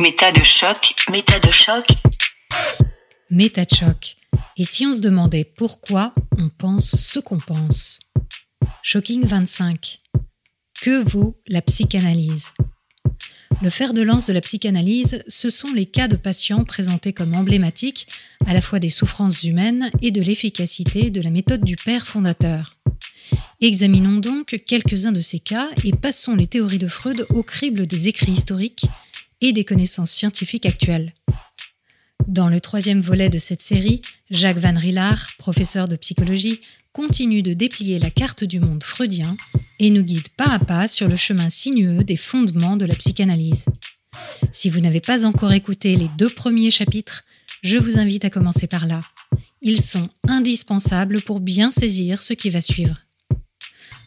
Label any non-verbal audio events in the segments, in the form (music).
Méta de choc, méta de choc. Méta de choc. Et si on se demandait pourquoi on pense ce qu'on pense? Shocking 25. Que vaut la psychanalyse? Le fer de lance de la psychanalyse, ce sont les cas de patients présentés comme emblématiques à la fois des souffrances humaines et de l'efficacité de la méthode du père fondateur. Examinons donc quelques-uns de ces cas et passons les théories de Freud au crible des écrits historiques et des connaissances scientifiques actuelles. Dans le troisième volet de cette série, Jacques Van Rillard, professeur de psychologie, continue de déplier la carte du monde freudien et nous guide pas à pas sur le chemin sinueux des fondements de la psychanalyse. Si vous n'avez pas encore écouté les deux premiers chapitres, je vous invite à commencer par là. Ils sont indispensables pour bien saisir ce qui va suivre.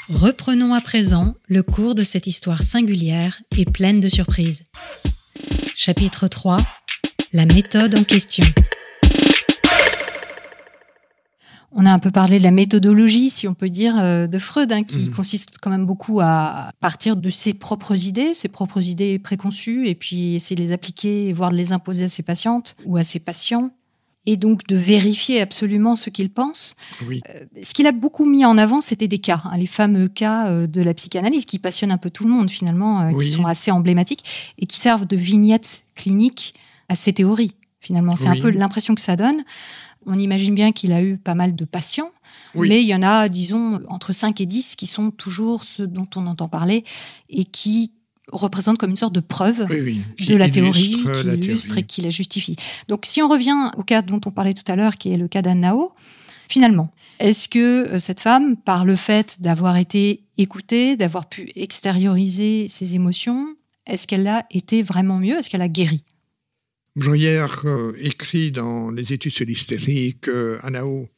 Reprenons à présent le cours de cette histoire singulière et pleine de surprises. Chapitre 3 La méthode en question. On a un peu parlé de la méthodologie, si on peut dire, euh, de Freud, hein, qui Mhm. consiste quand même beaucoup à partir de ses propres idées, ses propres idées préconçues, et puis essayer de les appliquer, voire de les imposer à ses patientes ou à ses patients, et donc de vérifier absolument ce qu'ils pensent. Oui. Ce qu'il a beaucoup mis en avant, c'était des cas, hein, les fameux cas euh, de la psychanalyse qui passionnent un peu tout le monde finalement, euh, Oui. qui sont assez emblématiques et qui servent de vignettes cliniques à ses théories. Finalement, c'est Oui. un peu l'impression que ça donne. On imagine bien qu'il a eu pas mal de patients, Oui. mais il y en a, disons, entre 5 et 10 qui sont toujours ceux dont on entend parler et qui représentent comme une sorte de preuve Oui, oui. Qui de la théorie, qui la illustre théorie. et qui la justifie. Donc, si on revient au cas dont on parlait tout à l'heure, qui est le cas d'Annao, finalement, est-ce que euh, cette femme, par le fait d'avoir été écoutée, d'avoir pu extérioriser ses émotions, est-ce qu'elle a été vraiment mieux? Est-ce qu'elle a guéri? Bruyère euh, écrit dans les études sur l'hystérie que Anao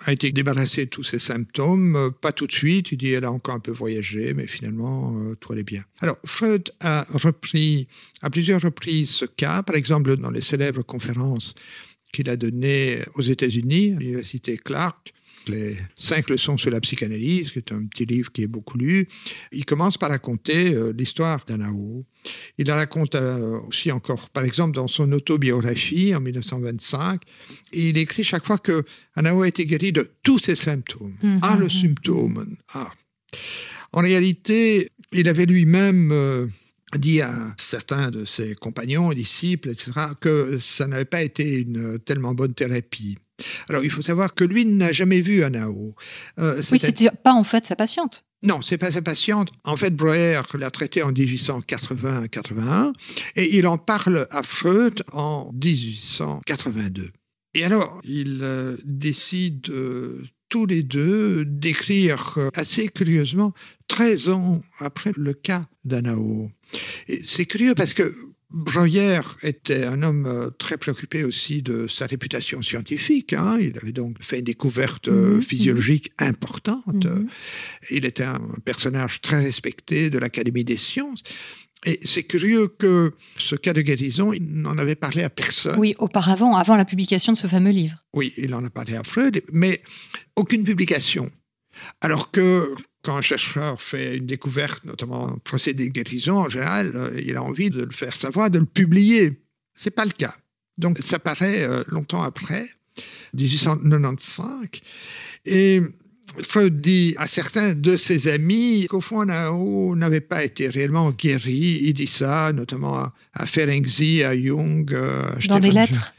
a été débarrassée de tous ses symptômes, euh, pas tout de suite, il dit elle a encore un peu voyagé, mais finalement euh, tout allait bien. Alors Freud a repris à plusieurs reprises ce cas, par exemple dans les célèbres conférences qu'il a données aux États-Unis, à l'université Clark, les cinq leçons sur la psychanalyse, qui est un petit livre qui est beaucoup lu. Il commence par raconter euh, l'histoire d'Anao. Il la raconte euh, aussi encore, par exemple, dans son autobiographie en 1925. Et il écrit chaque fois que Anao a été guéri de tous ses symptômes. Mhm, Ah, le symptôme. Ah. En réalité, il avait lui-même euh, dit à certains de ses compagnons et disciples, etc., que ça n'avait pas été une tellement bonne thérapie. Alors, il faut savoir que lui n'a jamais vu Anao. Euh, Oui, c'était pas en fait sa patiente. non, c'est pas sa patiente. En fait, Breuer l'a traité en 1880-81 et il en parle à Freud en 1882. Et alors, ils euh, décident euh, tous les deux d'écrire euh, assez curieusement 13 ans après le cas d'Anao. Et C'est curieux parce que Breuer était un homme euh, très préoccupé aussi de sa réputation scientifique. hein. Il avait donc fait une découverte euh, Mhm, physiologique importante. Mhm. Il était un personnage très respecté de l'Académie des sciences. Et c'est curieux que ce cas de guérison, il n'en avait parlé à personne. Oui, auparavant, avant la publication de ce fameux livre. Oui, il en a parlé à Freud, mais aucune publication. Alors que quand un chercheur fait une découverte, notamment un procédé de guérison, en général, euh, il a envie de le faire savoir, de le publier. C'est pas le cas. Donc ça paraît euh, longtemps après, 1895. Et Freud dit à certains de ses amis qu'au fond, Nao n'avait pas été réellement guéri. Il dit ça notamment à, à Ferenczi, à Jung. euh, à Dans des lettres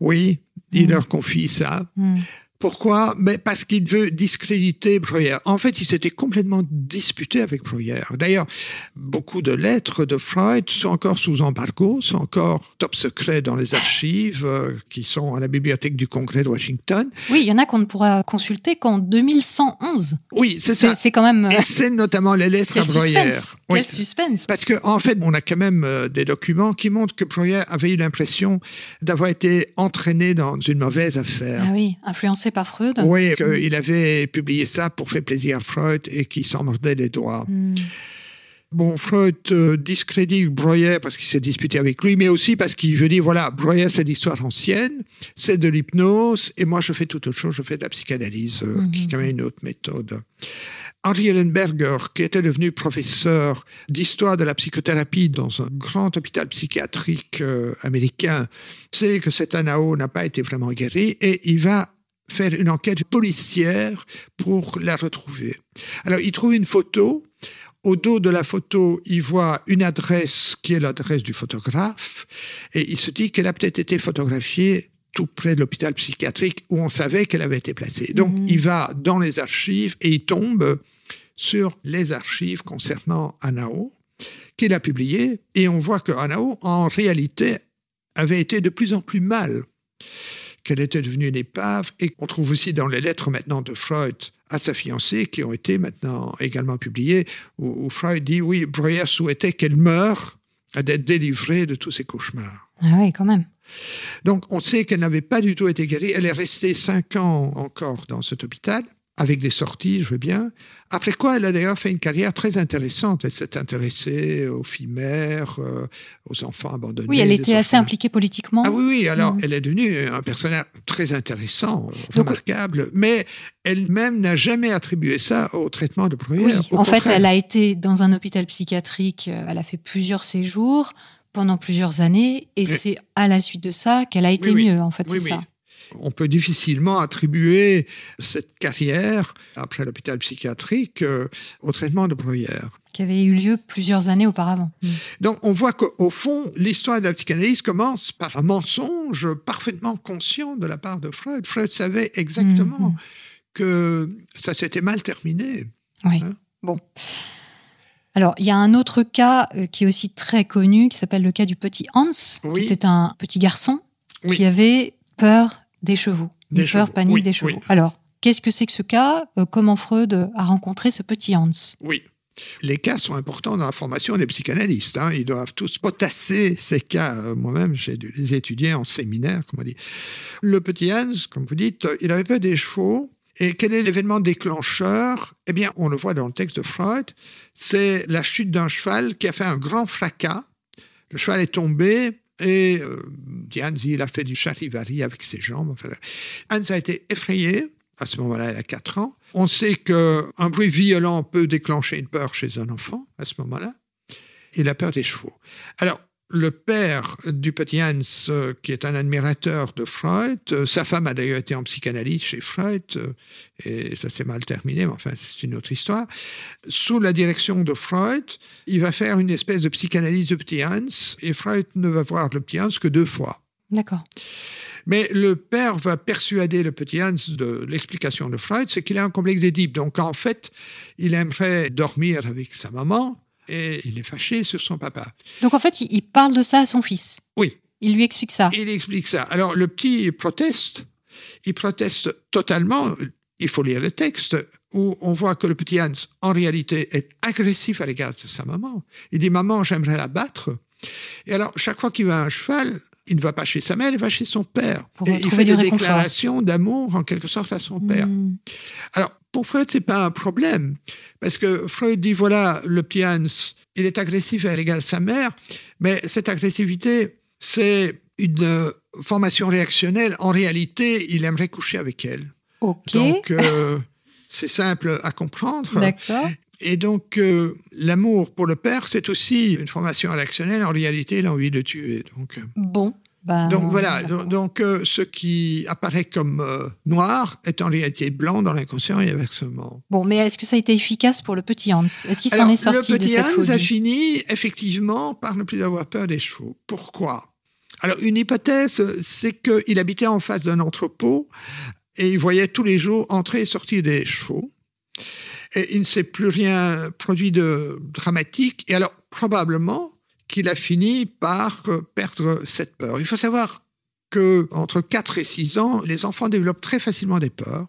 Oui, il Mm. leur confie ça. Hmm. Pourquoi? Mais Parce qu'il veut discréditer Breuer. En fait, il s'était complètement disputé avec Breuer. D'ailleurs, beaucoup de lettres de Freud sont encore sous embargo, sont encore top secret dans les archives euh, qui sont à la bibliothèque du Congrès de Washington. Oui, il y en a qu'on ne pourra consulter qu'en 2111. Oui, c'est ça. c'est quand même... Et c'est notamment les lettres Quel à Breuer. suspense Oui. Quel suspense Parce qu'en en fait, on a quand même euh, des documents qui montrent que Breuer avait eu l'impression d'avoir été entraîné dans une mauvaise affaire. Ah oui, influencé par Freud. Oui, qu'il avait publié ça pour faire plaisir à Freud et qu'il s'en mordait les doigts. Hmm. Bon, Freud euh, discrédite Breuer parce qu'il s'est disputé avec lui, mais aussi parce qu'il veut dire, voilà, Breuer, c'est l'histoire ancienne, c'est de l'hypnose, et moi, je fais tout autre chose, je fais de la psychanalyse, euh, qui est quand même une autre méthode. Henri Ellenberger, qui était devenu professeur d'histoire de la psychothérapie dans un grand hôpital psychiatrique euh, américain, sait que cet Anao n'a pas été vraiment guéri et il va faire une enquête policière pour la retrouver. Alors, il trouve une photo. Au dos de la photo, il voit une adresse qui est l'adresse du photographe et il se dit qu'elle a peut-être été photographiée tout près de l'hôpital psychiatrique où on savait qu'elle avait été placée. Donc, Mhm. il va dans les archives et il tombe sur les archives concernant Anao qu'il a publiées et on voit que Anao, en réalité, avait été de plus en plus mal qu'elle était devenue une épave et qu'on trouve aussi dans les lettres maintenant de Freud à sa fiancée qui ont été maintenant également publiées où, où Freud dit oui, Breuer souhaitait qu'elle meure d'être délivrée de tous ses cauchemars. Ah oui, quand même. Donc on sait qu'elle n'avait pas du tout été guérie. Elle est restée cinq ans encore dans cet hôpital avec des sorties, je veux bien. Après quoi, elle a d'ailleurs fait une carrière très intéressante. Elle s'est intéressée aux filles mères, euh, aux enfants abandonnés. Oui, elle était assez impliquée politiquement. Ah oui, oui, alors Mhm. elle est devenue un personnage très intéressant, Donc- remarquable, mais elle-même n'a jamais attribué ça au traitement de Breuer. Oui, Au en fait, elle a été dans un hôpital psychiatrique, euh, elle a fait plusieurs séjours pendant plusieurs années, et c'est à la suite de ça qu'elle a été Oui, oui. mieux, en fait, c'est oui. ça. On peut difficilement attribuer cette carrière, après l'hôpital psychiatrique, euh, au traitement de Breuer. Qui avait eu lieu plusieurs années auparavant. Mm. Donc on voit qu'au fond, l'histoire de la psychanalyse commence par un mensonge parfaitement conscient de la part de Freud. Freud savait exactement Mhm. que ça s'était mal terminé. Oui. Hein Bon. Alors, il y a un autre cas euh, qui est aussi très connu, qui s'appelle le cas du petit Hans, Oui. qui était un petit garçon Oui. qui avait peur des chevaux. Des Une peur chevaux, panique oui, des chevaux. oui. Alors, qu'est-ce que c'est que ce cas Euh, Comment Freud a rencontré ce petit Hans? Oui. Les cas sont importants dans la formation des psychanalystes. hein. Ils doivent tous potasser ces cas. Euh, Moi-même, j'ai dû les étudier en séminaire, comme on dit. Le petit Hans, comme vous dites, il avait peur des chevaux. Et quel est l'événement déclencheur? Eh bien, on le voit dans le texte de Freud. C'est la chute d'un cheval qui a fait un grand fracas. Le cheval est tombé et euh, Hans, il a fait du charivari avec ses jambes. Enfin, Hans a été effrayé. À ce moment-là, elle a 4 ans. On sait qu'un bruit violent peut déclencher une peur chez un enfant à ce moment-là. Il a peur des chevaux. Alors, le père du petit Hans, euh, qui est un admirateur de Freud, euh, sa femme a d'ailleurs été en psychanalyse chez Freud, euh, et ça s'est mal terminé, mais enfin, c'est une autre histoire. Sous la direction de Freud, il va faire une espèce de psychanalyse du petit Hans, et Freud ne va voir le petit Hans que deux fois. D'accord. Mais le père va persuader le petit Hans de l'explication de Freud, c'est qu'il a un complexe d'Édipe. Donc en fait, il aimerait dormir avec sa maman et il est fâché sur son papa. Donc, en fait, il, parle de ça à son fils. Oui, Il lui explique ça. il explique ça. Alors le petit proteste, il proteste totalement. Il faut lire le texte où on voit que le petit Hans, en réalité, est agressif à l'égard de sa maman. Il dit Maman, j'aimerais la battre. Et alors, chaque fois qu'il va à un cheval, il ne va pas chez sa mère, il va chez son père. Pour Et il fait des déclarations d'amour, en quelque sorte, à son père. Mm. Alors, pour Freud, c'est pas un problème. Parce que Freud dit, voilà, le petit Hans, il est agressif à l'égard de sa mère, mais cette agressivité, c'est une euh, formation réactionnelle. En réalité, il aimerait coucher avec elle. Donc, euh, (laughs) c'est simple à comprendre. Et donc, euh, l'amour pour le père, c'est aussi une formation réactionnelle. En réalité, il a envie de tuer. Donc, euh, Bon. Ben, donc voilà, donc, donc, euh, ce qui apparaît comme euh, noir est en réalité blanc dans l'inconscient et inversement. Bon, mais est-ce que ça a été efficace pour le petit Hans? Est-ce qu'il s'en est sorti le de petit cette Hans a fini effectivement par ne plus avoir peur des chevaux. Pourquoi? Alors une hypothèse, c'est qu'il habitait en face d'un entrepôt et il voyait tous les jours entrer et sortir des chevaux. Il ne s'est plus rien produit de dramatique. Et alors probablement qu'il a fini par euh, perdre cette peur. Il faut savoir que entre 4 et 6 ans, les enfants développent très facilement des peurs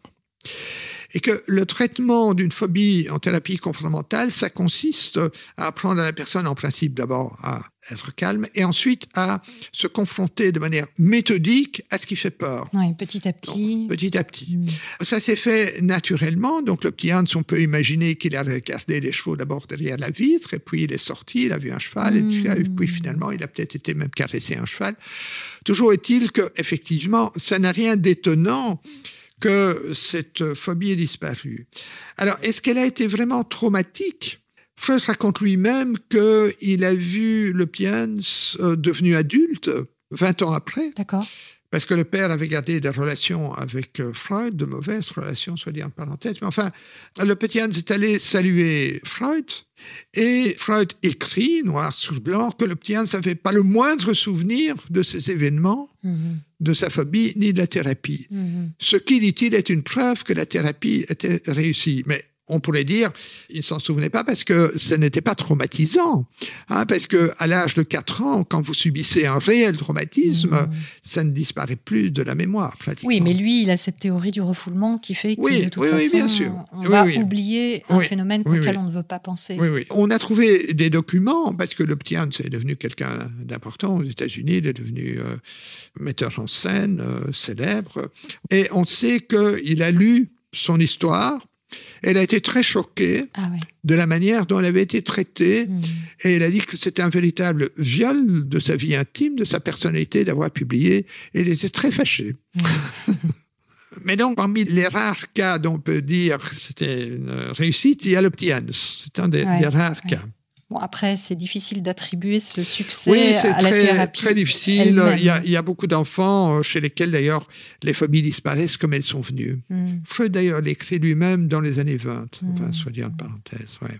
et que le traitement d'une phobie en thérapie comportementale, ça consiste à apprendre à la personne en principe d'abord à être calme et ensuite à se confronter de manière méthodique à ce qui fait peur. Oui, petit à petit. Donc, petit à petit. Mm. Ça s'est fait naturellement. Donc, le petit Hans, on peut imaginer qu'il a regardé les chevaux d'abord derrière la vitre, et puis il est sorti, il a vu un cheval, et Mm. puis finalement, il a peut-être été même caressé un cheval. Toujours est-il que, effectivement, ça n'a rien d'étonnant que cette phobie est disparue. Alors, est-ce qu'elle a été vraiment traumatique? Freud raconte lui-même qu'il a vu le Piens euh, devenu adulte 20 ans après. D'accord. Parce que le père avait gardé des relations avec euh, Freud, de mauvaises relations, soit dit en parenthèse. Mais enfin, le petit Hans est allé saluer Freud. Et Freud écrit, noir sur blanc, que le petit Hans n'avait pas le moindre souvenir de ces événements, Mhm. de sa phobie, ni de la thérapie. Mhm. Ce qui, dit-il, est une preuve que la thérapie était réussie. Mais on pourrait dire, il ne s'en souvenait pas parce que ce n'était pas traumatisant. Hein, parce que à l'âge de 4 ans, quand vous subissez un réel traumatisme, Mhm. ça ne disparaît plus de la mémoire. Oui, mais lui, il a cette théorie du refoulement qui fait que Oui, de toute oui, oui, façon, bien sûr. on va oublier un phénomène auquel on ne veut pas penser. Oui, oui. On a trouvé des documents, parce que le petit Hans est devenu quelqu'un d'important aux États-Unis, il est devenu euh, metteur en scène euh, célèbre, et on sait qu'il a lu son histoire, elle a été très choquée Ah ouais. de la manière dont elle avait été traitée, Mhm. et elle a dit que c'était un véritable viol de sa vie intime, de sa personnalité d'avoir publié, et elle était très fâchée. (laughs) Mais donc, parmi les rares cas dont on peut dire que c'était une réussite, il y a le petit Hans. C'est un des, Ouais, des rares ouais. cas. Bon, après, c'est difficile d'attribuer ce succès Oui, à la très, thérapie. très difficile. Il y, a, il y a beaucoup d'enfants euh, chez lesquels, d'ailleurs, les phobies disparaissent comme elles sont venues. Mhm. Freud, d'ailleurs, l'écrit lui-même dans les années 20, enfin, Mm. soit dit en parenthèse. Ouais.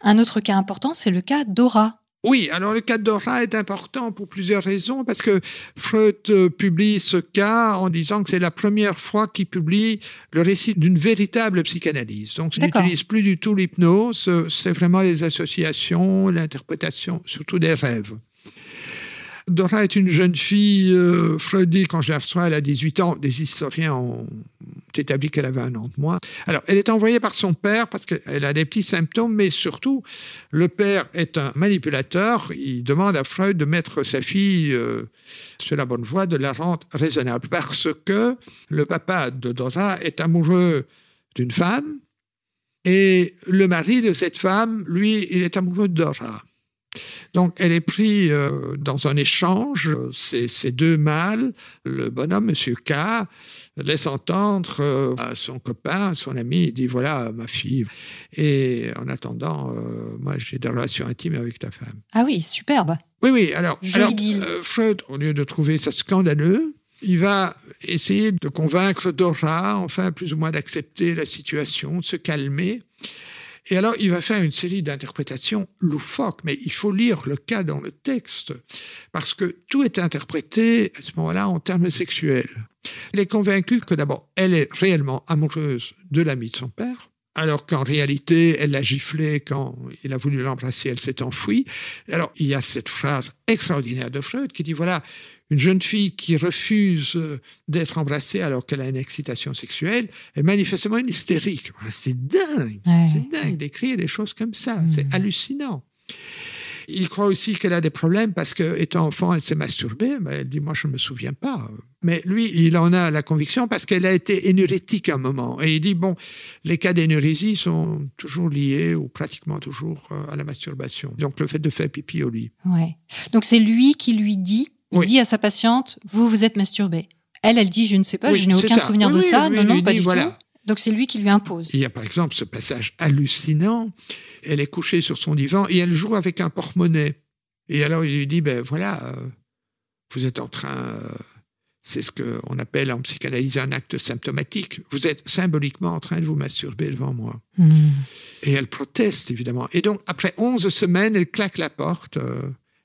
Un autre cas important, c'est le cas d'Aura. Oui, alors le cas d'Ora est important pour plusieurs raisons, parce que Freud euh, publie ce cas en disant que c'est la première fois qu'il publie le récit d'une véritable psychanalyse. Donc, il n'utilise plus du tout l'hypnose, euh, c'est vraiment les associations, l'interprétation, surtout des rêves. Dora est une jeune fille, euh, Freud dit quand je la reçois, elle a 18 ans, des historiens ont établi qu'elle avait un an de moins. Alors, elle est envoyée par son père parce qu'elle a des petits symptômes, mais surtout, le père est un manipulateur. Il demande à Freud de mettre sa fille euh, sur la bonne voie, de la rendre raisonnable, parce que le papa de Dora est amoureux d'une femme et le mari de cette femme, lui, il est amoureux de Dora. Donc, elle est prise euh, dans un échange. Ces, deux mâles, le bonhomme, Monsieur K, laisse entendre euh, à son copain, à son ami, il dit voilà ma fille. Et en attendant, euh, moi j'ai des relations intimes avec ta femme. Ah oui, superbe. Oui, oui. Alors, alors, Freud, au lieu de trouver ça scandaleux, il va essayer de convaincre Dora, enfin plus ou moins d'accepter la situation, de se calmer. Et alors, il va faire une série d'interprétations loufoques, mais il faut lire le cas dans le texte, parce que tout est interprété à ce moment-là en termes sexuels. Il est convaincu que d'abord, elle est réellement amoureuse de l'ami de son père, alors qu'en réalité, elle l'a giflé quand il a voulu l'embrasser, elle s'est enfuie. Alors, il y a cette phrase extraordinaire de Freud qui dit, voilà, une jeune fille qui refuse euh, d'être embrassée alors qu'elle a une excitation sexuelle est manifestement une hystérique. Ah, C'est dingue, Ouais. c'est dingue d'écrire des choses comme ça, Mm. c'est hallucinant. Il croit aussi qu'elle a des problèmes parce que, étant enfant, elle s'est masturbée. Mais elle dit, moi, je ne me souviens pas. Mais lui, il en a la conviction parce qu'elle a été énurétique à un moment. Et il dit, bon, les cas d'énurésie sont toujours liés ou pratiquement toujours euh, à la masturbation. Donc, le fait de faire pipi au lit. Ouais. Donc c'est lui qui lui dit, il Oui. dit à sa patiente, vous vous êtes masturbé. Elle, elle dit, je ne sais pas, Oui, je n'ai aucun ça. souvenir Oui, de ça. non, non, pas dit, du voilà. tout. Donc c'est lui qui lui impose. Il y a par exemple ce passage hallucinant. Elle est couchée sur son divan et elle joue avec un porte-monnaie. Et alors il lui dit, ben voilà, euh, vous êtes en train, euh, c'est ce qu'on appelle en psychanalyse un acte symptomatique. Vous êtes symboliquement en train de vous masturber devant moi. Hmm. Et elle proteste, évidemment. Et donc, après 11 semaines, elle claque la porte. euh,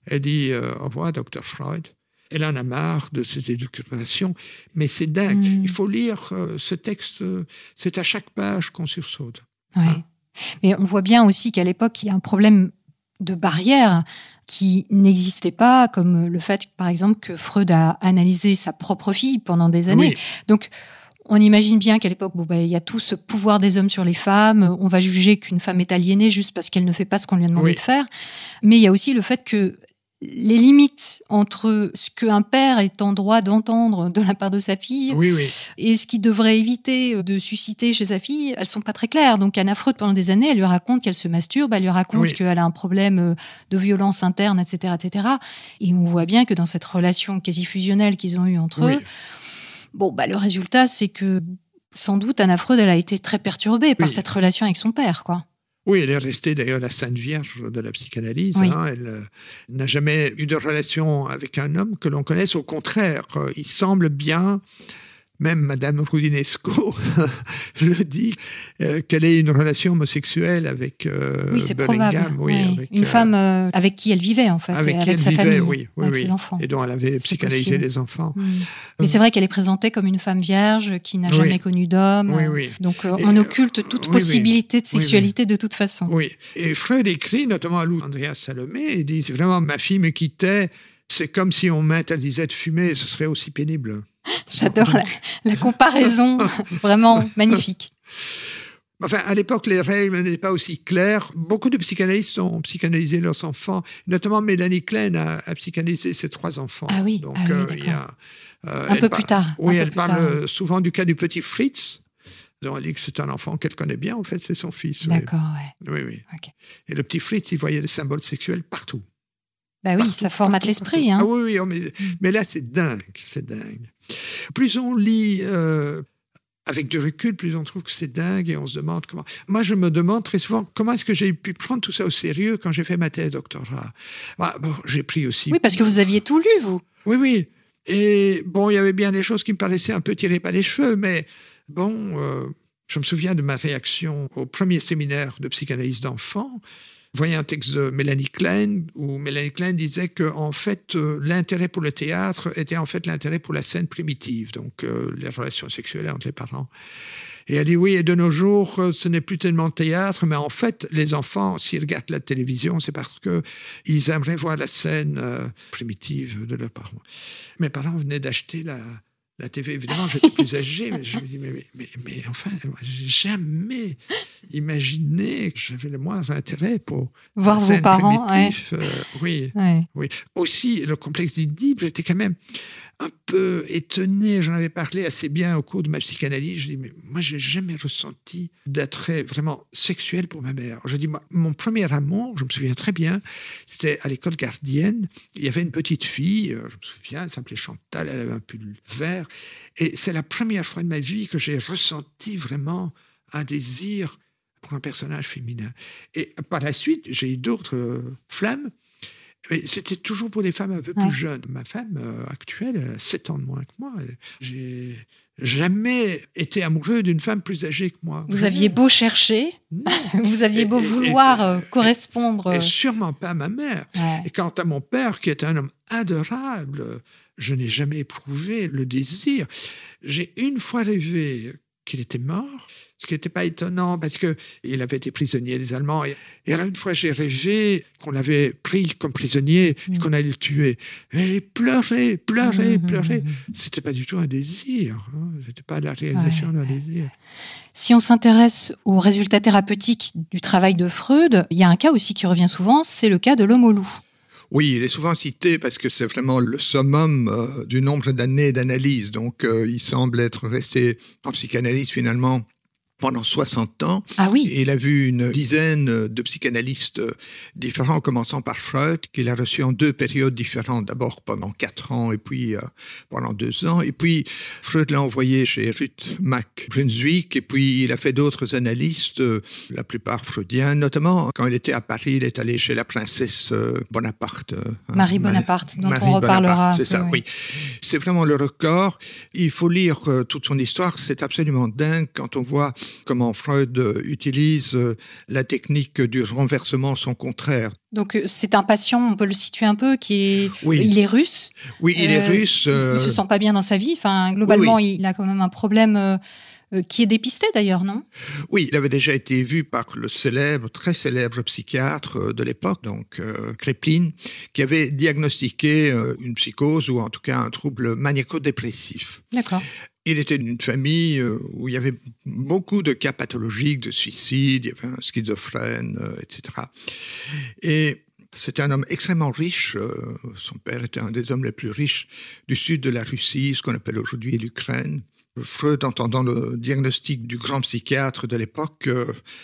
elle dit Au revoir, docteur Freud. Elle en a marre de ces éducations. Mais c'est dingue. Mm. Il faut lire euh, ce texte. euh, c'est à chaque page qu'on sursaute. Ouais. Ah. Mais on voit bien aussi qu'à l'époque, il y a un problème de barrière qui n'existait pas, comme le fait, par exemple, que Freud a analysé sa propre fille pendant des années. Oui. Donc, on imagine bien qu'à l'époque, bon, ben, il y a tout ce pouvoir des hommes sur les femmes. On va juger qu'une femme est aliénée juste parce qu'elle ne fait pas ce qu'on lui a demandé Oui. de faire. Mais il y a aussi le fait que les limites entre ce qu'un père est en droit d'entendre de la part de sa fille Oui, oui. et ce qui devrait éviter de susciter chez sa fille, elles sont pas très claires. Donc Anna Freud, pendant des années, elle lui raconte qu'elle se masturbe, elle lui raconte Oui. qu'elle a un problème euh, de violence interne, etc., etc. Et on voit bien que dans cette relation quasi fusionnelle qu'ils ont eue entre eux, Bon, bah, le résultat, c'est que sans doute Anna Freud, elle a été très perturbée par cette relation avec son père, quoi. Oui, elle est restée d'ailleurs la sainte vierge de la psychanalyse. Hein. Elle euh, n'a jamais eu de relation avec un homme que l'on connaisse. Au contraire, euh, il semble bien même Madame Rudinesco (laughs) le dit, euh, qu'elle ait une relation homosexuelle avec euh, oui, une euh, femme avec qui elle vivait en fait, avec, avec sa vivait, famille, oui, oui, oui. et dont elle avait psychanalysé les enfants. Mm. Mais c'est vrai qu'elle est présentée comme une femme vierge qui n'a jamais connu d'homme. Donc on occulte toute possibilité de sexualité de toute façon. Oui. Et Freud écrit notamment à Lou Andrea Salomé, il dit vraiment ma fille me quittait, c'est comme si on m'interdisait de fumer, ce serait aussi pénible. J'adore la, comparaison, (laughs) vraiment magnifique. Enfin, à l'époque, les règles n'étaient pas aussi claires. Beaucoup de psychanalystes ont psychanalysé leurs enfants, notamment Mélanie Klein a, psychanalysé ses trois enfants. Ah oui, Donc, ah euh, il y a, euh, un peu plus tard. Oui, elle parle souvent du cas du petit Fritz, dont elle dit que c'est un enfant qu'elle connaît bien. En fait, c'est son fils. D'accord, oui. Oui, oui. Et le petit Fritz, il voyait des symboles sexuels partout. Bah oui, ça formate l'esprit. Hein. Ah oui, oui, oh, mais, mais là, c'est dingue, c'est dingue. Plus on lit euh, avec du recul, plus on trouve que c'est dingue et on se demande comment. Moi, je me demande très souvent comment est-ce que j'ai pu prendre tout ça au sérieux quand j'ai fait ma thèse doctorat. Bah, bon, j'ai pris aussi. Oui, parce que vous aviez tout lu, vous. Oui, oui. Et bon, il y avait bien des choses qui me paraissaient un peu tirées par les cheveux, mais bon, euh, je me souviens de ma réaction au premier séminaire de psychanalyse d'enfants voyez un texte de Mélanie Klein où Mélanie Klein disait que en fait euh, l'intérêt pour le théâtre était en fait l'intérêt pour la scène primitive, donc euh, les relations sexuelles entre les parents. Et elle dit oui, et de nos jours, euh, ce n'est plus tellement théâtre, mais en fait, les enfants, s'ils regardent la télévision, c'est parce qu'ils aimeraient voir la scène primitive de leurs parents. Mes parents venaient d'acheter la, la TV, évidemment, j'étais plus âgé, mais je me dis, mais, mais, mais enfin, j'ai jamais imaginé que j'avais le moindre intérêt pour voir vos parents. Euh, oui, oui. Aussi, le complexe d'Oedipe, j'étais quand même un peu étonné. J'en avais parlé assez bien au cours de ma psychanalyse. Je dis, mais moi, j'ai jamais ressenti d'attrait vraiment sexuel pour ma mère. Je dis, mon premier amour, je me souviens très bien, c'était à l'école gardienne. Il y avait une petite fille, euh, je me souviens, elle s'appelait Chantal, elle avait un pull vert. Et c'est la première fois de ma vie que j'ai ressenti vraiment un désir pour un personnage féminin. Et par la suite, j'ai eu d'autres euh, flammes. C'était toujours pour des femmes un peu plus jeunes. Ma femme euh, actuelle, a 7 ans de moins que moi. J'ai jamais été amoureux d'une femme plus âgée que moi. Vous aviez beau chercher, (laughs) vous aviez beau vouloir euh, correspondre. Et, sûrement pas ma mère. Et quant à mon père, qui est un homme adorable, je n'ai jamais éprouvé le désir. J'ai une fois rêvé qu'il était mort ce qui n'était pas étonnant parce qu'il avait été prisonnier des Allemands. Et, alors une fois, j'ai rêvé qu'on l'avait pris comme prisonnier et mm. qu'on allait le tuer. j'ai pleuré, pleuré, mm, mm, pleuré. C'était pas du tout un désir. Hein. C'était pas la réalisation d'un désir. Si on s'intéresse aux résultats thérapeutiques du travail de Freud, il y a un cas aussi qui revient souvent, c'est le cas de l'homme au loup. Oui, il est souvent cité parce que c'est vraiment le summum euh, du nombre d'années d'analyse. Donc, euh, il semble être resté en psychanalyse finalement pendant 60 ans. Ah oui. Et il a vu une dizaine de psychanalystes différents, commençant par Freud, qu'il a reçu en deux périodes différentes. D'abord pendant quatre ans et puis euh, pendant deux ans. Et puis Freud l'a envoyé chez Ruth Mac Brunswick. Et puis il a fait d'autres analystes, euh, la plupart freudiens. Notamment quand il était à Paris, il est allé chez la princesse euh, Bonaparte. Hein. Marie Bonaparte, dont on reparlera. C'est ça, oui. C'est vraiment le record. Il faut lire toute son histoire. C'est absolument dingue quand on voit comment Freud utilise euh, la technique du renversement son contraire. Donc euh, c'est un patient, on peut le situer un peu, qui est, il est russe. Oui, il est euh, russe. Il se sent pas bien dans sa vie. Enfin, globalement, il a quand même un problème. qui est dépisté d'ailleurs, non? Oui, il avait déjà été vu par le célèbre, très célèbre psychiatre de l'époque, donc Kreplin, qui avait diagnostiqué une psychose ou en tout cas un trouble maniaco-dépressif. D'accord. Il était d'une famille euh, où il y avait beaucoup de cas pathologiques, de suicide, il y avait un schizophrène, euh, etc. Et c'était un homme extrêmement riche. Euh, son père était un des hommes les plus riches du sud de la Russie, ce qu'on appelle aujourd'hui l'Ukraine. Freud, entendant le diagnostic du grand psychiatre de l'époque,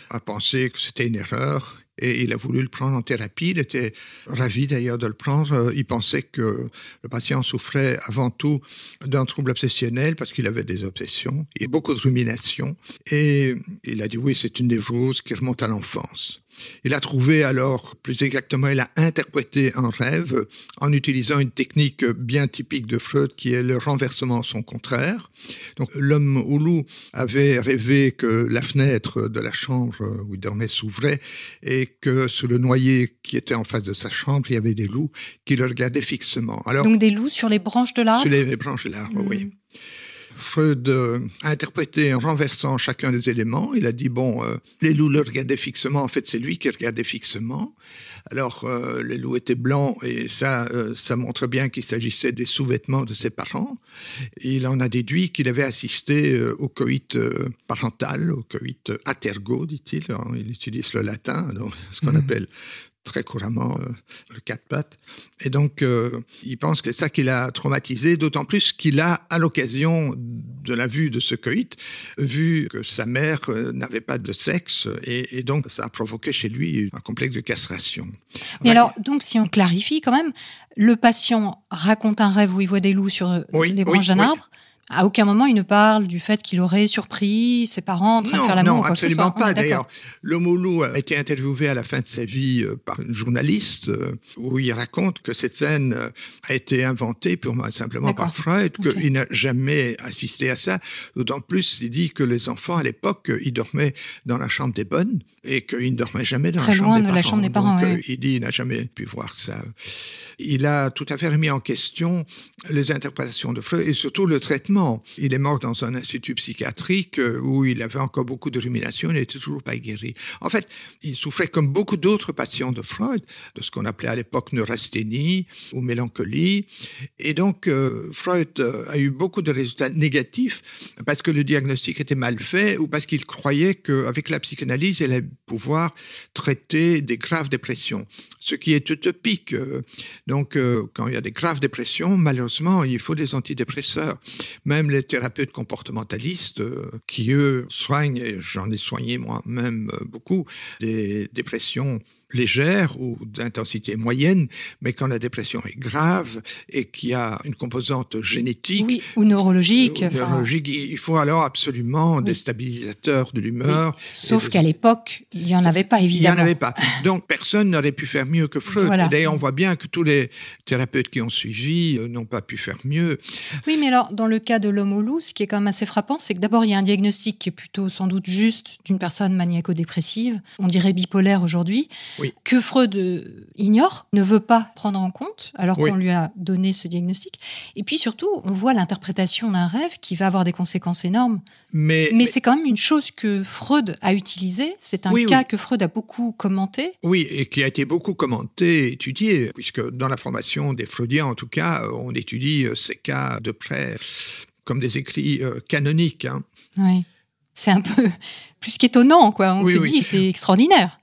a pensé que c'était une erreur. Et il a voulu le prendre en thérapie. Il était ravi d'ailleurs de le prendre. Il pensait que le patient souffrait avant tout d'un trouble obsessionnel parce qu'il avait des obsessions et beaucoup de ruminations. Et il a dit oui, c'est une névrose qui remonte à l'enfance. Il a trouvé alors, plus exactement, il a interprété un rêve en utilisant une technique bien typique de Freud qui est le renversement son contraire. Donc l'homme au loup avait rêvé que la fenêtre de la chambre où il dormait s'ouvrait et que sous le noyer qui était en face de sa chambre, il y avait des loups qui le regardaient fixement. Alors, Donc des loups sur les branches de l'arbre? Sur les branches de l'arbre, oui. Freud euh, a interprété en renversant chacun des éléments. Il a dit, bon, euh, les loups le regardaient fixement, en fait c'est lui qui regardait fixement. Alors euh, les loups étaient blancs et ça, ça montre bien qu'il s'agissait des sous-vêtements de ses parents. il en a déduit qu'il avait assisté au coït parental, au coït atergo, dit-il. Il utilise le latin, donc, ce qu'on mmh. appelle très couramment euh, le quatre pattes. Et donc, euh, il pense que c'est ça qui l'a traumatisé, d'autant plus qu'il a, à l'occasion de la vue de ce coït, vu que sa mère euh, n'avait pas de sexe, et, donc ça a provoqué chez lui un complexe de castration. Mais alors, donc, si on clarifie quand même, le patient raconte un rêve où il voit des loups sur les branches d'un arbre. À aucun moment, il ne parle du fait qu'il aurait surpris ses parents en train de faire l'amour. Non, absolument pas. D'ailleurs, Lomolo a été interviewé à la fin de sa vie euh, par une journaliste euh, où il raconte que cette scène euh, a été inventée purement simplement par Freud, qu'il n'a jamais assisté à ça. D'autant plus, il dit que les enfants à l'époque, ils dormaient dans la chambre des bonnes et qu'il ne dormait jamais dans la, chambre de la chambre des parents. Donc, il dit qu'il n'a jamais pu voir ça. Il a tout à fait remis en question les interprétations de Freud et surtout le traitement. Il est mort dans un institut psychiatrique euh, où il avait encore beaucoup de ruminations, il n'était toujours pas guéri. En fait, il souffrait comme beaucoup d'autres patients de Freud, de ce qu'on appelait à l'époque neurasthénie ou mélancolie. Et donc, euh, Freud euh, a eu beaucoup de résultats négatifs parce que le diagnostic était mal fait ou parce qu'il croyait qu'avec la psychanalyse, il allait pouvoir traiter des graves dépressions ce qui est utopique. Donc, euh, quand il y a des graves dépressions, malheureusement, il faut des antidépresseurs. Même les thérapeutes comportementalistes, euh, qui eux soignent, et j'en ai soigné moi-même euh, beaucoup, des dépressions légère ou d'intensité moyenne, mais quand la dépression est grave et qu'il y a une composante génétique ou neurologique, neurologique il faut alors absolument des stabilisateurs de l'humeur. Sauf qu'à l'époque, il n'y en avait pas, évidemment. Il n'y en avait pas. Donc personne n'aurait pu faire mieux que Freud. D'ailleurs, on voit bien que tous les thérapeutes qui ont suivi euh, n'ont pas pu faire mieux. Oui, mais alors, dans le cas de l'homme au loup, ce qui est quand même assez frappant, c'est que d'abord, il y a un diagnostic qui est plutôt sans doute juste d'une personne maniaco-dépressive, on dirait bipolaire aujourd'hui que Freud euh, ignore, ne veut pas prendre en compte, alors qu'on lui a donné ce diagnostic. Et puis surtout, on voit l'interprétation d'un rêve qui va avoir des conséquences énormes. Mais, mais, c'est quand même une chose que Freud a utilisée. C'est un cas que Freud a beaucoup commenté. Oui, et qui a été beaucoup commenté, étudié, puisque dans la formation des Freudiens, en tout cas, on étudie euh, ces cas de près comme des écrits euh, canoniques. Hein. Oui. C'est un peu (laughs) plus qu'étonnant, quoi. On se dit, c'est extraordinaire.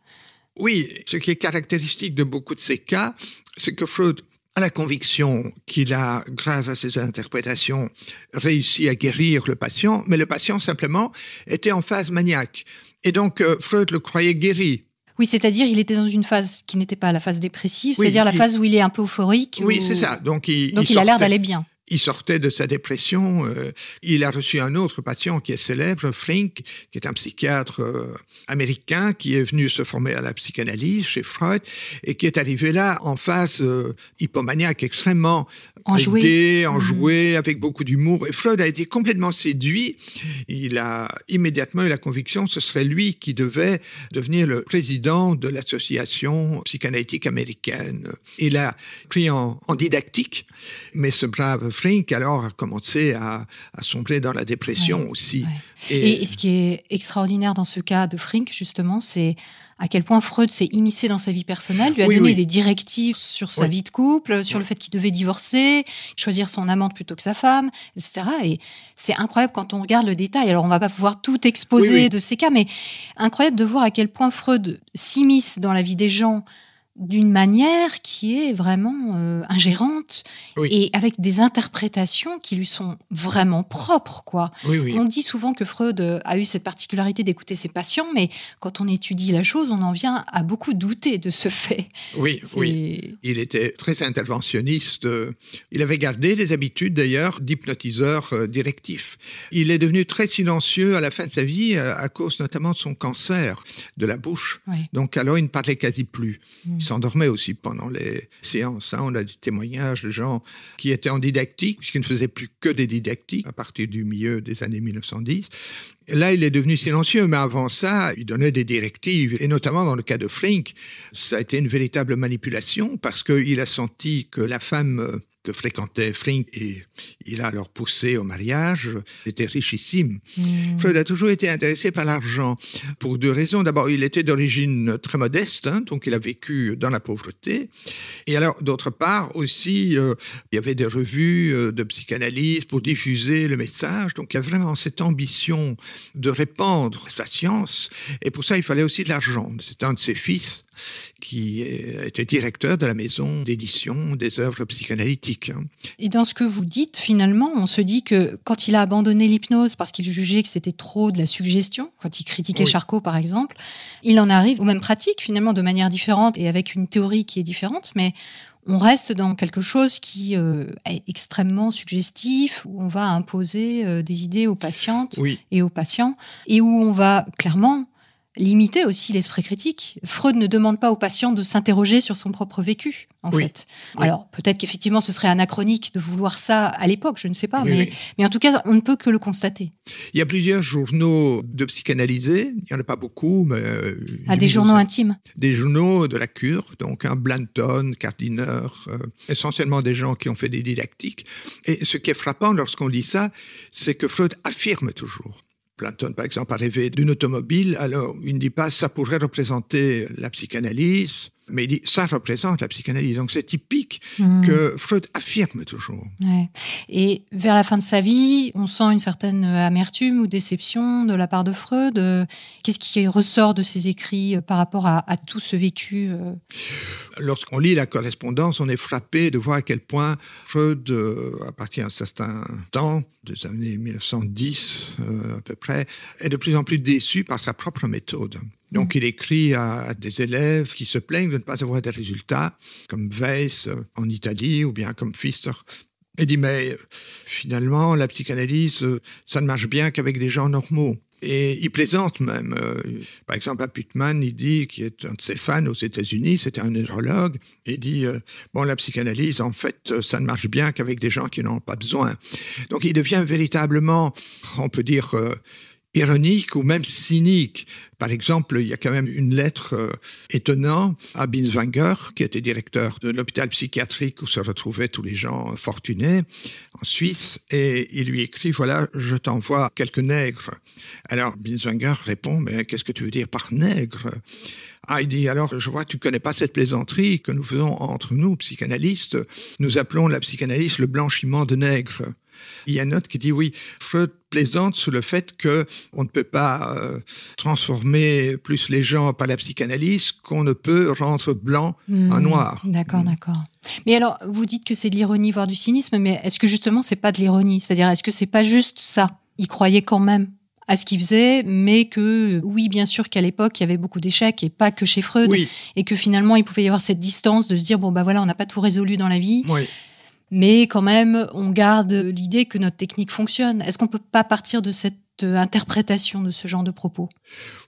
Oui, ce qui est caractéristique de beaucoup de ces cas, c'est que Freud a la conviction qu'il a, grâce à ses interprétations, réussi à guérir le patient, mais le patient simplement était en phase maniaque. Et donc euh, Freud le croyait guéri. Oui, c'est-à-dire il était dans une phase qui n'était pas la phase dépressive, c'est-à-dire la phase où il est un peu euphorique. Oui, c'est ça. Donc il, Donc il, a l'air d'aller bien il sortait de sa dépression. Euh, il a reçu un autre patient qui est célèbre, Frink, qui est un psychiatre euh, américain qui est venu se former à la psychanalyse chez Freud et qui est arrivé là en phase euh, hypomaniaque extrêmement enjoué, enjoué, mmh. avec beaucoup d'humour. Et Freud a été complètement séduit. Il a immédiatement eu la conviction que ce serait lui qui devait devenir le président de l'association psychanalytique américaine. Il a pris en, en didactique, mais ce brave Frink alors a commencé à, sombrer dans la dépression aussi. Et, ce qui est extraordinaire dans ce cas de Frink, justement, c'est à quel point Freud s'est immiscé dans sa vie personnelle, lui a donné des directives sur sa vie de couple, sur le fait qu'il devait divorcer, choisir son amante plutôt que sa femme, etc. Et c'est incroyable quand on regarde le détail. Alors, on va pas pouvoir tout exposer de ces cas, mais incroyable de voir à quel point Freud s'immisce dans la vie des gens d'une manière qui est vraiment euh, ingérente Oui. et avec des interprétations qui lui sont vraiment propres, quoi. Oui, oui. On dit souvent que Freud a eu cette particularité d'écouter ses patients, mais quand on étudie la chose, on en vient à beaucoup douter de ce fait. Oui, oui. Il était très interventionniste. Il avait gardé des habitudes d'ailleurs d'hypnotiseur euh, directif. Il est devenu très silencieux à la fin de sa vie euh, à cause notamment de son cancer de la bouche. Donc alors il ne parlait quasi plus. Mm. Il s'endormait aussi pendant les séances. hein. On a des témoignages de gens qui étaient en didactique, puisqu'ils ne faisaient plus que des didactiques à partir du milieu des années 1910. Et là, il est devenu silencieux, mais avant ça, il donnait des directives. Et notamment dans le cas de Frink, ça a été une véritable manipulation parce qu'il a senti que la femme euh, que fréquentait Frink et il a alors poussé au mariage était richissime. Mm. Freud a toujours été intéressé par l'argent pour deux raisons. D'abord, il était d'origine très modeste, hein, donc il a vécu dans la pauvreté. Et alors, d'autre part aussi, euh, il y avait des revues euh, de psychanalyse pour diffuser le message. Donc, il y a vraiment cette ambition de répandre sa science. Et pour ça, il fallait aussi de l'argent. C'est un de ses fils qui était directeur de la maison d'édition des œuvres psychanalytiques. hein. Et dans ce que vous dites, finalement, on se dit que quand il a abandonné l'hypnose parce qu'il jugeait que c'était trop de la suggestion, quand il critiquait Oui. Charcot par exemple, il en arrive aux mêmes pratiques finalement de manière différente et avec une théorie qui est différente, mais on reste dans quelque chose qui euh, est extrêmement suggestif, où on va imposer euh, des idées aux patientes Oui, et aux patients, et où on va clairement limiter aussi l'esprit critique. Freud ne demande pas aux patients de s'interroger sur son propre vécu, en Oui. fait. Oui. Alors, peut-être qu'effectivement, ce serait anachronique de vouloir ça à l'époque, je ne sais pas, Oui, mais, en tout cas, on ne peut que le constater. Il y a plusieurs journaux de psychanalysés. Il n'y en a pas beaucoup, mais... euh, une des journaux intimes. des journaux de la cure, donc un Blanton, Gardiner, euh, essentiellement des gens qui ont fait des didactiques. Et ce qui est frappant lorsqu'on lit ça, c'est que Freud affirme toujours. Blanton, par exemple, a rêvé d'une automobile, alors il ne dit pas ça pourrait représenter la psychanalyse, mais il dit ça représente la psychanalyse. Donc c'est typique Hmm. que Freud affirme toujours. Ouais. Et vers la fin de sa vie, on sent une certaine amertume ou déception de la part de Freud. Qu'est-ce qui ressort de ses écrits euh, par rapport à, à tout ce vécu euh? Lorsqu'on lit la correspondance, on est frappé de voir à quel point Freud, euh, à partir d'un certain temps, des années 1910 euh, à peu près, est de plus en plus déçu par sa propre méthode. Donc il écrit à, des élèves qui se plaignent de ne pas avoir des résultats, comme Weiss euh, en Italie ou bien comme Pfister. Il dit, mais euh, finalement, la psychanalyse, euh, ça ne marche bien qu'avec des gens normaux. Et il plaisante même. par exemple, à Putman, il dit, qui est un de ses fans aux États-Unis, c'était un neurologue, il dit, bon, la psychanalyse, en fait, ça ne marche bien qu'avec des gens qui n'en ont pas besoin. Donc il devient véritablement, on peut dire, ironique ou même cynique. Par exemple, il y a quand même une lettre euh, étonnante à Binswanger, qui était directeur de l'hôpital psychiatrique où se retrouvaient tous les gens fortunés en Suisse, et il lui écrit, voilà, je t'envoie quelques nègres. Alors Binswanger répond, mais qu'est-ce que tu veux dire par nègre? Ah, il dit, alors, je vois tu connais pas cette plaisanterie que nous faisons entre nous, psychanalystes. Nous appelons la psychanalyse le blanchiment de nègres. Il y a une note qui dit, oui, Freud plaisante sur le fait que on ne peut pas euh, transformer plus les gens par la psychanalyse qu'on ne peut rendre blanc Hmm. en noir. D'accord, d'accord. Mais alors, vous dites que c'est de l'ironie, voire du cynisme, mais est-ce que justement, c'est pas de l'ironie? C'est-à-dire, est-ce que c'est pas juste ça? Il croyait quand même à ce qu'il faisait, mais que, oui, bien sûr qu'à l'époque, il y avait beaucoup d'échecs, et pas que chez Freud, Oui, et que finalement, il pouvait y avoir cette distance de se dire, bon, bah voilà, on n'a pas tout résolu dans la vie, oui. Mais quand même, on garde l'idée que notre technique fonctionne. Est-ce qu'on peut pas partir de cette euh, interprétation de ce genre de propos?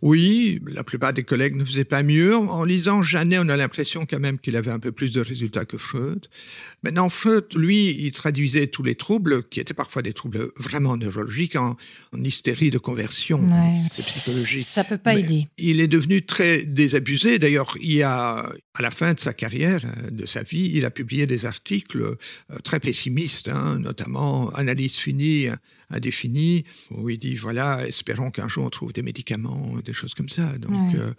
Oui, la plupart des collègues ne faisaient pas mieux. En lisant Janet, on a l'impression quand même qu'il avait un peu plus de résultats que Freud. Maintenant, Freud, lui, il traduisait tous les troubles, qui étaient parfois des troubles vraiment neurologiques, en, en hystérie de conversion. Ouais. C'est psychologique. Ça peut pas Mais aider. Il est devenu très désabusé. D'ailleurs, il a, à la fin de sa carrière, euh, de sa vie, il a publié des articles euh, très pessimistes, hein, notamment Analyse finie, indéfinie, où il dit voilà, espérons qu'un jour on trouve des médicaments, des choses comme ça. Donc, Ouais. euh,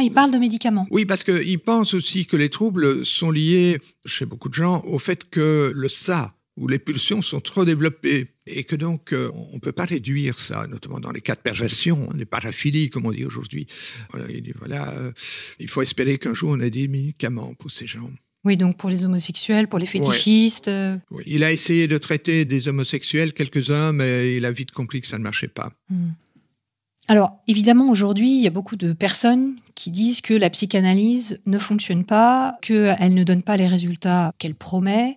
Ah, il parle de médicaments. oui, parce qu'il pense aussi que les troubles sont liés, chez beaucoup de gens, au fait que le ça où les pulsions sont trop développées et que donc euh, on ne peut pas réduire ça, notamment dans les cas de perversion, les paraphilies comme on dit aujourd'hui. il dit voilà, euh, il faut espérer qu'un jour on ait des médicaments pour ces gens. Oui, donc pour les homosexuels, pour les fétichistes. Euh. il a essayé de traiter des homosexuels, quelques-uns, mais il a vite compris que ça ne marchait pas. Hmm. Alors, évidemment, aujourd'hui, il y a beaucoup de personnes qui disent que la psychanalyse ne fonctionne pas, qu'elle ne donne pas les résultats qu'elle promet.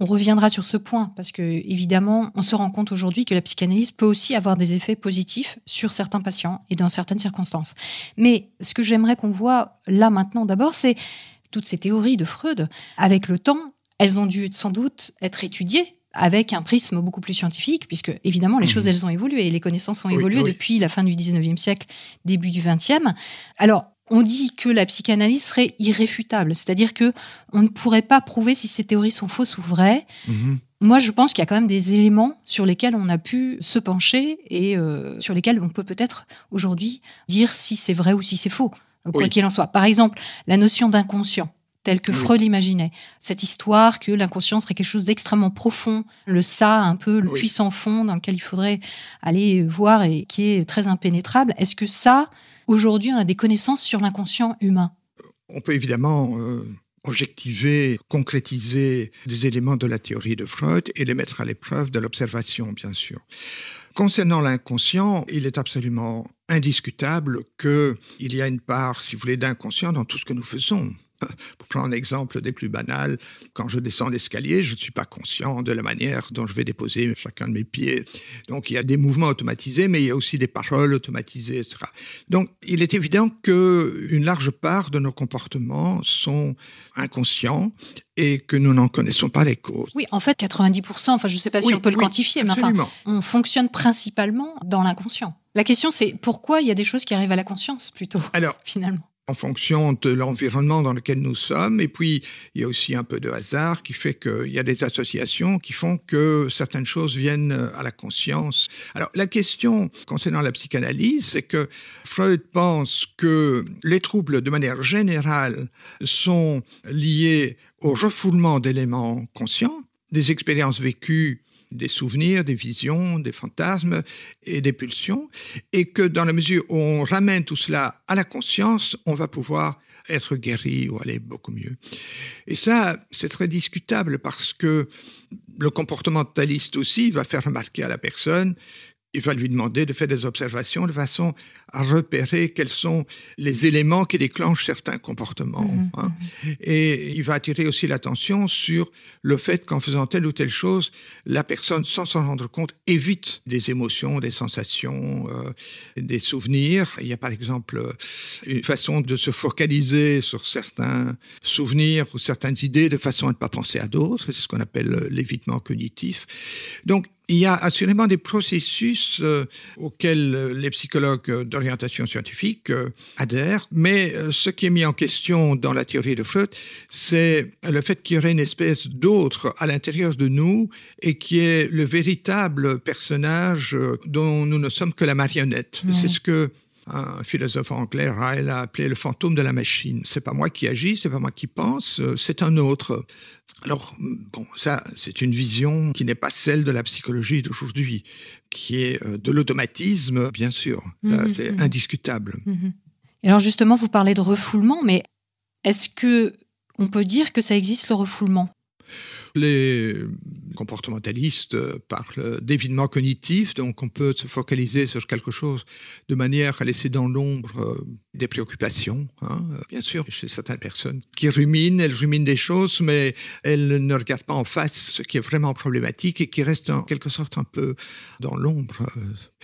On reviendra sur ce point parce que, évidemment, on se rend compte aujourd'hui que la psychanalyse peut aussi avoir des effets positifs sur certains patients et dans certaines circonstances. Mais ce que j'aimerais qu'on voit là maintenant d'abord, c'est toutes ces théories de Freud. Avec le temps, elles ont dû sans doute être étudiées avec un prisme beaucoup plus scientifique, puisque évidemment les mhm. choses elles ont évolué, les connaissances ont évolué depuis la fin du 19e siècle, début du 20e. Alors, on dit que la psychanalyse serait irréfutable, c'est-à-dire que on ne pourrait pas prouver si ces théories sont fausses ou vraies. Mhm. Moi, je pense qu'il y a quand même des éléments sur lesquels on a pu se pencher et euh, sur lesquels on peut peut-être aujourd'hui dire si c'est vrai ou si c'est faux, quoi qu'il en soit. Par exemple, la notion d'inconscient tel que Freud l'imaginait. Cette histoire que l'inconscient serait quelque chose d'extrêmement profond, le ça, un peu le puissant fond dans lequel il faudrait aller voir et qui est très impénétrable. Est-ce que ça, aujourd'hui, on a des connaissances sur l'inconscient humain? On peut évidemment euh, objectiver, concrétiser des éléments de la théorie de Freud et les mettre à l'épreuve de l'observation, bien sûr. Concernant l'inconscient, il est absolument indiscutable qu'il y a une part, si vous voulez, d'inconscient dans tout ce que nous faisons. Pour prendre un exemple des plus banals, quand je descends l'escalier, je ne suis pas conscient de la manière dont je vais déposer chacun de mes pieds. Donc il y a des mouvements automatisés, mais il y a aussi des paroles automatisées, etc. Donc il est évident qu'une large part de nos comportements sont inconscients et que nous n'en connaissons pas les causes. Oui, en fait, 90%, enfin je ne sais pas si on peut le quantifier, mais enfin, on fonctionne principalement dans l'inconscient. La question, c'est pourquoi il y a des choses qui arrivent à la conscience plutôt, Alors, finalement? En fonction de l'environnement dans lequel nous sommes. Et puis, il y a aussi un peu de hasard qui fait qu'il y a des associations qui font que certaines choses viennent à la conscience. Alors, la question concernant la psychanalyse, c'est que Freud pense que les troubles, de manière générale, sont liés au refoulement d'éléments conscients, des expériences vécues des souvenirs, des visions, des fantasmes et des pulsions, et que dans la mesure où on ramène tout cela à la conscience, on va pouvoir être guéri ou aller beaucoup mieux. Et ça, c'est très discutable parce que le comportementaliste aussi va faire remarquer à la personne il va lui demander de faire des observations de façon à repérer quels sont les éléments qui déclenchent certains comportements. Mhm, hein. Et il va attirer aussi l'attention sur le fait qu'en faisant telle ou telle chose, la personne, sans s'en rendre compte, évite des émotions, des sensations, euh, des souvenirs. Il y a par exemple une façon de se focaliser sur certains souvenirs ou certaines idées de façon à ne pas penser à d'autres. C'est ce qu'on appelle l'évitement cognitif. Donc, il y a assurément des processus euh, auxquels euh, les psychologues d'orientation scientifique euh, adhèrent, mais ce qui est mis en question dans la théorie de Freud, c'est le fait qu'il y aurait une espèce d'autre à l'intérieur de nous et qui est le véritable personnage dont nous ne sommes que la marionnette. C'est ce que un philosophe anglais, Ryle, a appelé le fantôme de la machine. C'est pas moi qui agis, c'est pas moi qui pense, euh, c'est un autre. Alors, bon, ça, c'est une vision qui n'est pas celle de la psychologie d'aujourd'hui, qui est euh, de l'automatisme, bien sûr. Ça, mhm, c'est mhm. indiscutable. Mhm. Et alors, justement, vous parlez de refoulement, mais est-ce que on peut dire que ça existe le refoulement? Les comportementalistes parlent d'évitement cognitif, donc on peut se focaliser sur quelque chose de manière à laisser dans l'ombre euh, des préoccupations, hein, bien sûr, chez certaines personnes qui ruminent, elles ruminent des choses, mais elles ne regardent pas en face ce qui est vraiment problématique et qui reste en quelque sorte un peu dans l'ombre.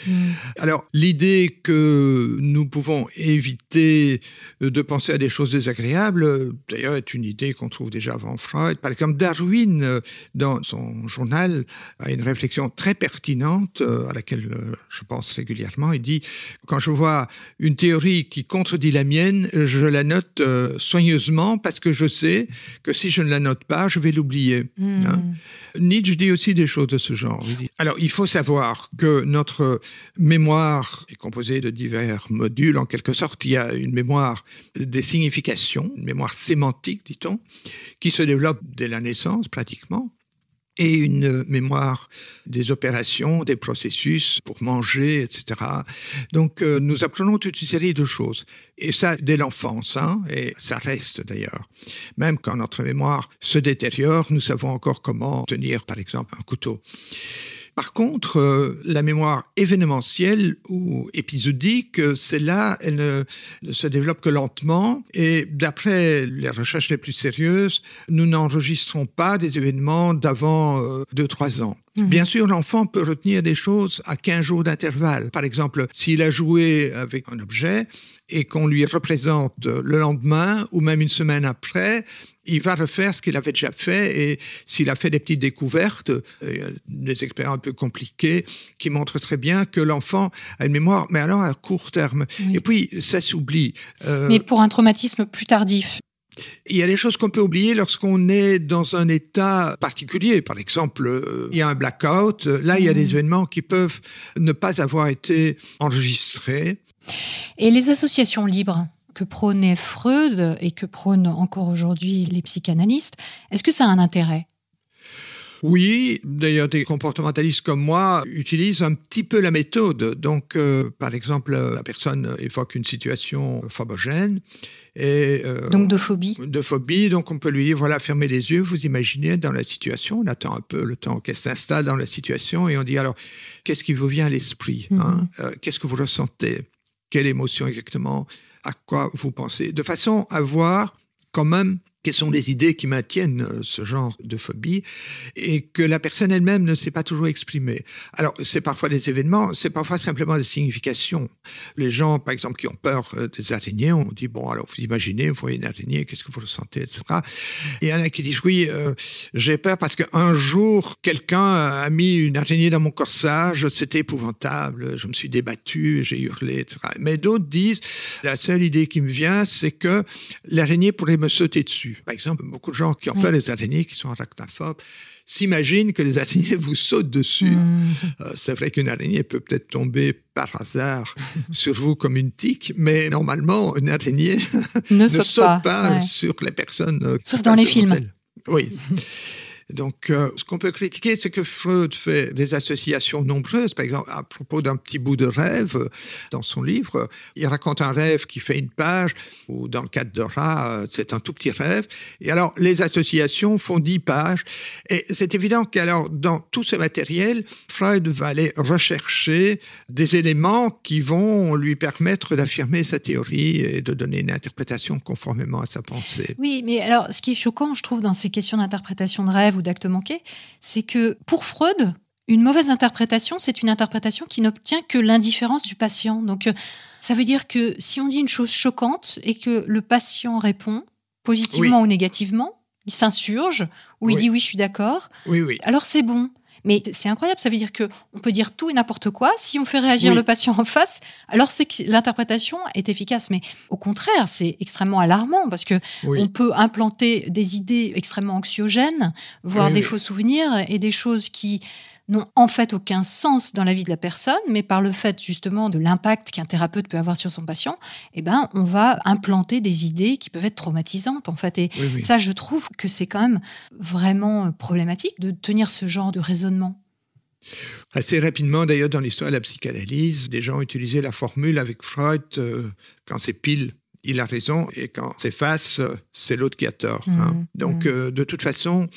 Mm. Alors, l'idée que nous pouvons éviter de penser à des choses désagréables, d'ailleurs, est une idée qu'on trouve déjà avant Freud. Par exemple, Darwin, dans son journal, a une réflexion très pertinente à laquelle je pense régulièrement. Il dit, quand je vois une théorie qui contredit la mienne, je la note euh, soigneusement parce que je sais que si je ne la note pas, je vais l'oublier. Hmm. Hein? Nietzsche dit aussi des choses de ce genre. Alors, il faut savoir que notre mémoire est composée de divers modules. En quelque sorte, il y a une mémoire des significations, une mémoire sémantique, dit-on, qui se développe dès la naissance pratiquement et une mémoire des opérations, des processus pour manger, etc. Donc euh, nous apprenons toute une série de choses. Et ça dès l'enfance, hein, et ça reste d'ailleurs. Même quand notre mémoire se détériore, nous savons encore comment tenir, par exemple, un couteau. Par contre, euh, la mémoire événementielle ou épisodique, euh, celle-là, elle ne, se développe que lentement. Et d'après les recherches les plus sérieuses, nous n'enregistrons pas des événements d'avant 2-3 euh, ans. Mhm. Bien sûr, l'enfant peut retenir des choses à 15 jours d'intervalle. Par exemple, s'il a joué avec un objet et qu'on lui représente le lendemain ou même une semaine après, il va refaire ce qu'il avait déjà fait et s'il a fait des petites découvertes, euh, des expériences un peu compliquées qui montrent très bien que l'enfant a une mémoire, mais alors à court terme. Et puis, ça s'oublie. Euh, mais pour un traumatisme plus tardif il y a des choses qu'on peut oublier lorsqu'on est dans un état particulier. Par exemple, euh, il y a un blackout. Là, il y a des mmh. événements qui peuvent ne pas avoir été enregistrés. Et les associations libres que prônait Freud et que prônent encore aujourd'hui les psychanalystes, est-ce que ça a un intérêt? Oui, d'ailleurs, des comportementalistes comme moi utilisent un petit peu la méthode. Donc, euh, par exemple, la personne évoque une situation phobogène. Et, euh, donc de phobie De phobie, donc on peut lui dire, voilà, fermez les yeux, vous imaginez dans la situation, on attend un peu le temps qu'elle s'installe dans la situation et on dit, alors, qu'est-ce qui vous vient à l'esprit hein? mhm. euh, Qu'est-ce que vous ressentez? Quelle émotion exactement à quoi vous pensez, de façon à voir quand même quelles sont les idées qui maintiennent euh, ce genre de phobie et que la personne elle-même ne sait pas toujours exprimer. Alors, c'est parfois des événements, c'est parfois simplement des significations. Les gens, par exemple, qui ont peur euh, des araignées, on dit, bon, alors vous imaginez, vous voyez une araignée, qu'est-ce que vous ressentez, etc. Et il y en a qui disent, oui, euh, j'ai peur parce qu'un jour, quelqu'un a mis une araignée dans mon corsage, c'était épouvantable, je me suis débattu, j'ai hurlé, etc. Mais d'autres disent, la seule idée qui me vient, c'est que l'araignée pourrait me sauter dessus. Par exemple, beaucoup de gens qui ont peur des araignées, qui sont arachnophobes, s'imaginent que les araignées vous sautent dessus. Mm. Euh, c'est vrai qu'une araignée peut peut-être tomber par hasard (laughs) sur vous comme une tique, mais normalement, une araignée ne, (laughs) saute, pas, sur les personnes. Euh, Sauf dans les films. Oui. (laughs) Donc, euh, ce qu'on peut critiquer, c'est que Freud fait des associations nombreuses. Par exemple, à propos d'un petit bout de rêve, dans son livre, il raconte un rêve qui fait une page, ou dans le cadre de Rat, euh, c'est un tout petit rêve. Et alors, les associations font dix pages. Et c'est évident qu'alors, dans tout ce matériel, Freud va aller rechercher des éléments qui vont lui permettre d'affirmer sa théorie et de donner une interprétation conformément à sa pensée. Oui, mais alors, ce qui est choquant, je trouve, dans ces questions d'interprétation de rêve, ou d'acte manqué, c'est que pour Freud, une mauvaise interprétation, c'est une interprétation qui n'obtient que l'indifférence du patient. Donc, euh, ça veut dire que si on dit une chose choquante et que le patient répond positivement ou négativement, il s'insurge ou il dit oui, je suis d'accord, oui, oui. alors c'est bon. Mais c'est incroyable, ça veut dire que on peut dire tout et n'importe quoi. Si on fait réagir le patient en face, alors c'est que l'interprétation est efficace. Mais au contraire, c'est extrêmement alarmant parce que on peut implanter des idées extrêmement anxiogènes, voire des faux souvenirs et des choses qui n'ont en fait aucun sens dans la vie de la personne, mais par le fait justement de l'impact qu'un thérapeute peut avoir sur son patient, eh ben, on va implanter des idées qui peuvent être traumatisantes en fait. Et ça, je trouve que c'est quand même vraiment problématique de tenir ce genre de raisonnement. Assez rapidement, d'ailleurs, dans l'histoire de la psychanalyse, des gens utilisaient la formule avec Freud euh, quand c'est pile il a raison, et quand c'est face, c'est l'autre qui a tort. Hein. Mmh, Donc, mmh. Euh, de toute façon,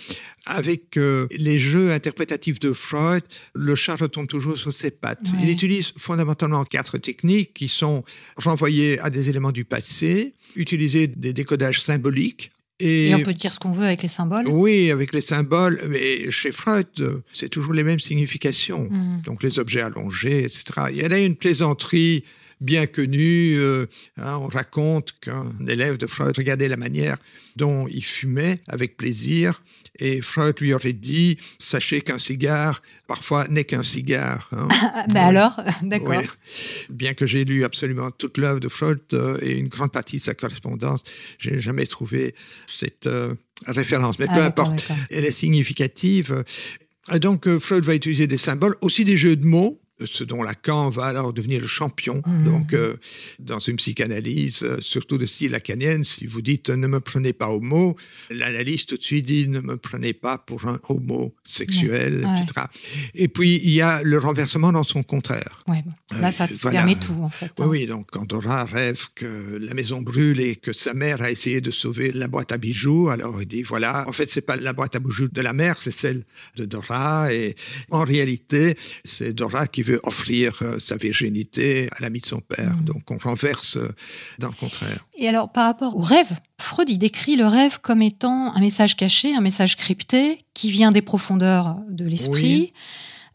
avec euh, les jeux interprétatifs de Freud, le chat retombe toujours sur ses pattes. Il utilise fondamentalement quatre techniques qui sont renvoyer à des éléments du passé, utiliser des décodages symboliques, et, on peut dire ce qu'on veut avec les symboles Oui, avec les symboles. Mais chez Freud, c'est toujours les mêmes significations. Mmh. Donc les objets allongés, etc. Il y a une plaisanterie bien connu. Euh, hein, on raconte qu'un élève de Freud regardait la manière dont il fumait avec plaisir et Freud lui aurait dit Sachez qu'un cigare, parfois, n'est qu'un cigare. Hein. (laughs) ben alors, d'accord. Bien que j'ai lu absolument toute l'œuvre de Freud euh, et une grande partie de sa correspondance, je n'ai jamais trouvé cette euh, référence. Mais ah, peu importe, elle est significative. donc, Freud va utiliser des symboles, aussi des jeux de mots ce dont Lacan va alors devenir le champion. Mmh. Donc, euh, dans une psychanalyse, euh, surtout de style lacanienne, si vous dites ne me prenez pas au mot, l'analyste tout de suite dit ne me prenez pas pour un homosexuel, etc. Et puis, il y a le renversement dans son contraire. Ouais, Là, ça permet tout, en fait. Oui, hein. oui. Donc, quand Dora rêve que la maison brûle et que sa mère a essayé de sauver la boîte à bijoux, alors il dit voilà, en fait, c'est pas la boîte à bijoux de la mère, c'est celle de Dora. Et en réalité, c'est Dora qui veut offrir euh, sa virginité à l'ami de son père. Mm. Donc on renverse euh, dans le contraire. Et alors par rapport au rêve, Freud il décrit le rêve comme étant un message caché, un message crypté qui vient des profondeurs de l'esprit.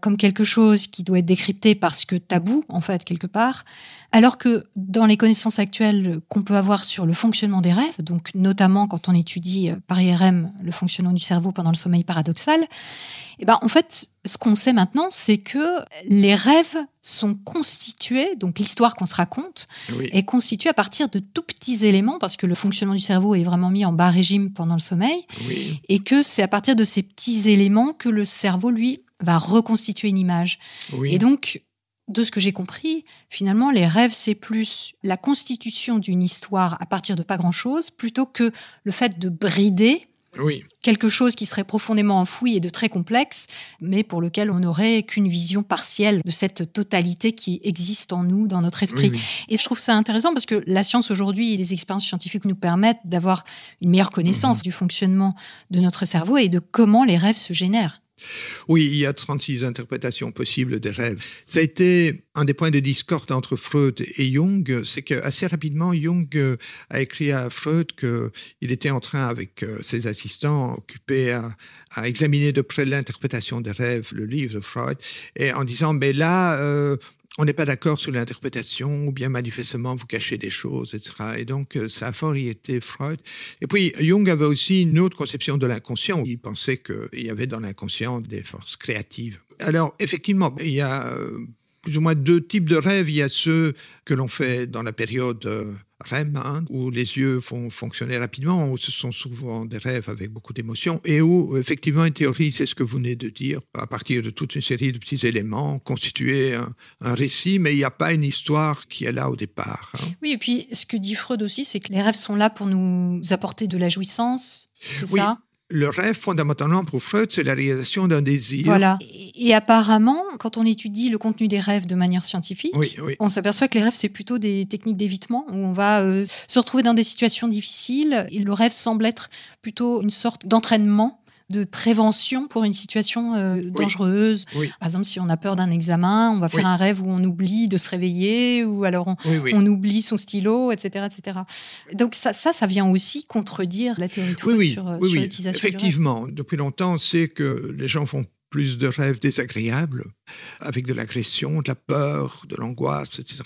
Comme quelque chose qui doit être décrypté parce que tabou, en fait, quelque part, alors que dans les connaissances actuelles qu'on peut avoir sur le fonctionnement des rêves, donc notamment quand on étudie euh, par IRM le fonctionnement du cerveau pendant le sommeil paradoxal, eh ben, en fait, ce qu'on sait maintenant, c'est que les rêves sont constitués, donc l'histoire qu'on se raconte, est constituée à partir de tout petits éléments, parce que le fonctionnement du cerveau est vraiment mis en bas régime pendant le sommeil, et que c'est à partir de ces petits éléments que le cerveau, lui, va reconstituer une image. Et donc, de ce que j'ai compris, finalement, les rêves, c'est plus la constitution d'une histoire à partir de pas grand-chose, plutôt que le fait de brider quelque chose qui serait profondément enfoui et de très complexe, mais pour lequel on n'aurait qu'une vision partielle de cette totalité qui existe en nous, dans notre esprit. Et je trouve ça intéressant parce que la science aujourd'hui et les expériences scientifiques nous permettent d'avoir une meilleure connaissance mhm. du fonctionnement de notre cerveau et de comment les rêves se génèrent. Oui, il y a 36 interprétations possibles des rêves. Ça a été un des points de discorde entre Freud et Jung, c'est qu'assez rapidement, Jung euh, a écrit à Freud qu'il était en train, avec euh, ses assistants, occupé à, examiner de près l'interprétation des rêves, le livre de Freud, et en disant, mais là, euh, on n'est pas d'accord sur l'interprétation, ou bien manifestement vous cachez des choses, etc. Et donc, euh, ça a fort été Freud. Et puis, Jung avait aussi une autre conception de l'inconscient. Il pensait qu'il y avait dans l'inconscient des forces créatives. Alors, effectivement, il y a euh, plus ou moins deux types de rêves. Il y a ceux que l'on fait dans la période euh, REM, hein, où les yeux font fonctionner rapidement, où ce sont souvent des rêves avec beaucoup d'émotions, et où, effectivement, une théorie, c'est ce que vous venez de dire, à partir de toute une série de petits éléments, constituer un, récit, mais il n'y a pas une histoire qui est là au départ. Hein. Oui, et puis ce que dit Freud aussi, c'est que les rêves sont là pour nous apporter de la jouissance, c'est ça? Le rêve, fondamentalement, pour Freud, c'est la réalisation d'un désir. Voilà. Et, apparemment, quand on étudie le contenu des rêves de manière scientifique, on s'aperçoit que les rêves, c'est plutôt des techniques d'évitement, où on va euh, se retrouver dans des situations difficiles. Et le rêve semble être plutôt une sorte d'entraînement de prévention pour une situation euh, dangereuse. Par exemple, si on a peur d'un examen, on va faire un rêve où on oublie de se réveiller, ou alors on, oublie son stylo, etc., etc. Donc ça, ça, ça, vient aussi contredire la théorie oui, sur, euh, sur l'utilisation Effectivement, depuis longtemps, c'est que les gens font plus de rêves désagréables, avec de l'agression, de la peur, de l'angoisse, etc.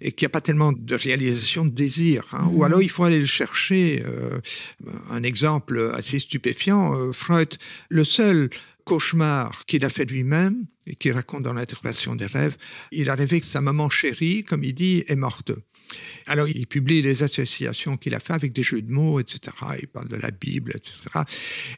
Et qu'il n'y a pas tellement de réalisation de désir. Hein. Ou mmh. alors il faut aller le chercher. Euh, un exemple assez stupéfiant, euh, Freud, le seul cauchemar qu'il a fait lui-même et qu'il raconte dans l'interprétation des rêves, il a rêvé que sa maman chérie, comme il dit, est morte. Alors, il publie les associations qu'il a fait avec des jeux de mots, etc. Il parle de la Bible, etc.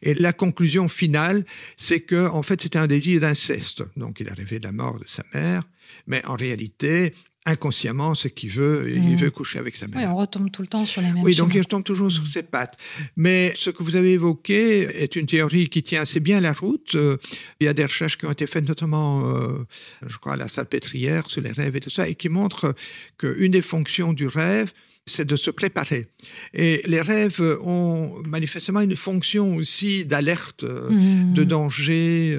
Et la conclusion finale, c'est que, en fait, c'était un désir d'inceste. Donc, il a rêvé de la mort de sa mère, mais en réalité, inconsciemment ce qu'il veut, il mmh. veut coucher avec sa mère. Oui, on retombe tout le temps sur les mêmes Oui, donc il retombe toujours sur ses pattes. Mais ce que vous avez évoqué est une théorie qui tient assez bien la route. Euh, il y a des recherches qui ont été faites notamment, euh, je crois, à la salle pétrière sur les rêves et tout ça, et qui montrent qu'une des fonctions du rêve, c'est de se préparer. Et les rêves ont manifestement une fonction aussi d'alerte, euh, mmh. de danger.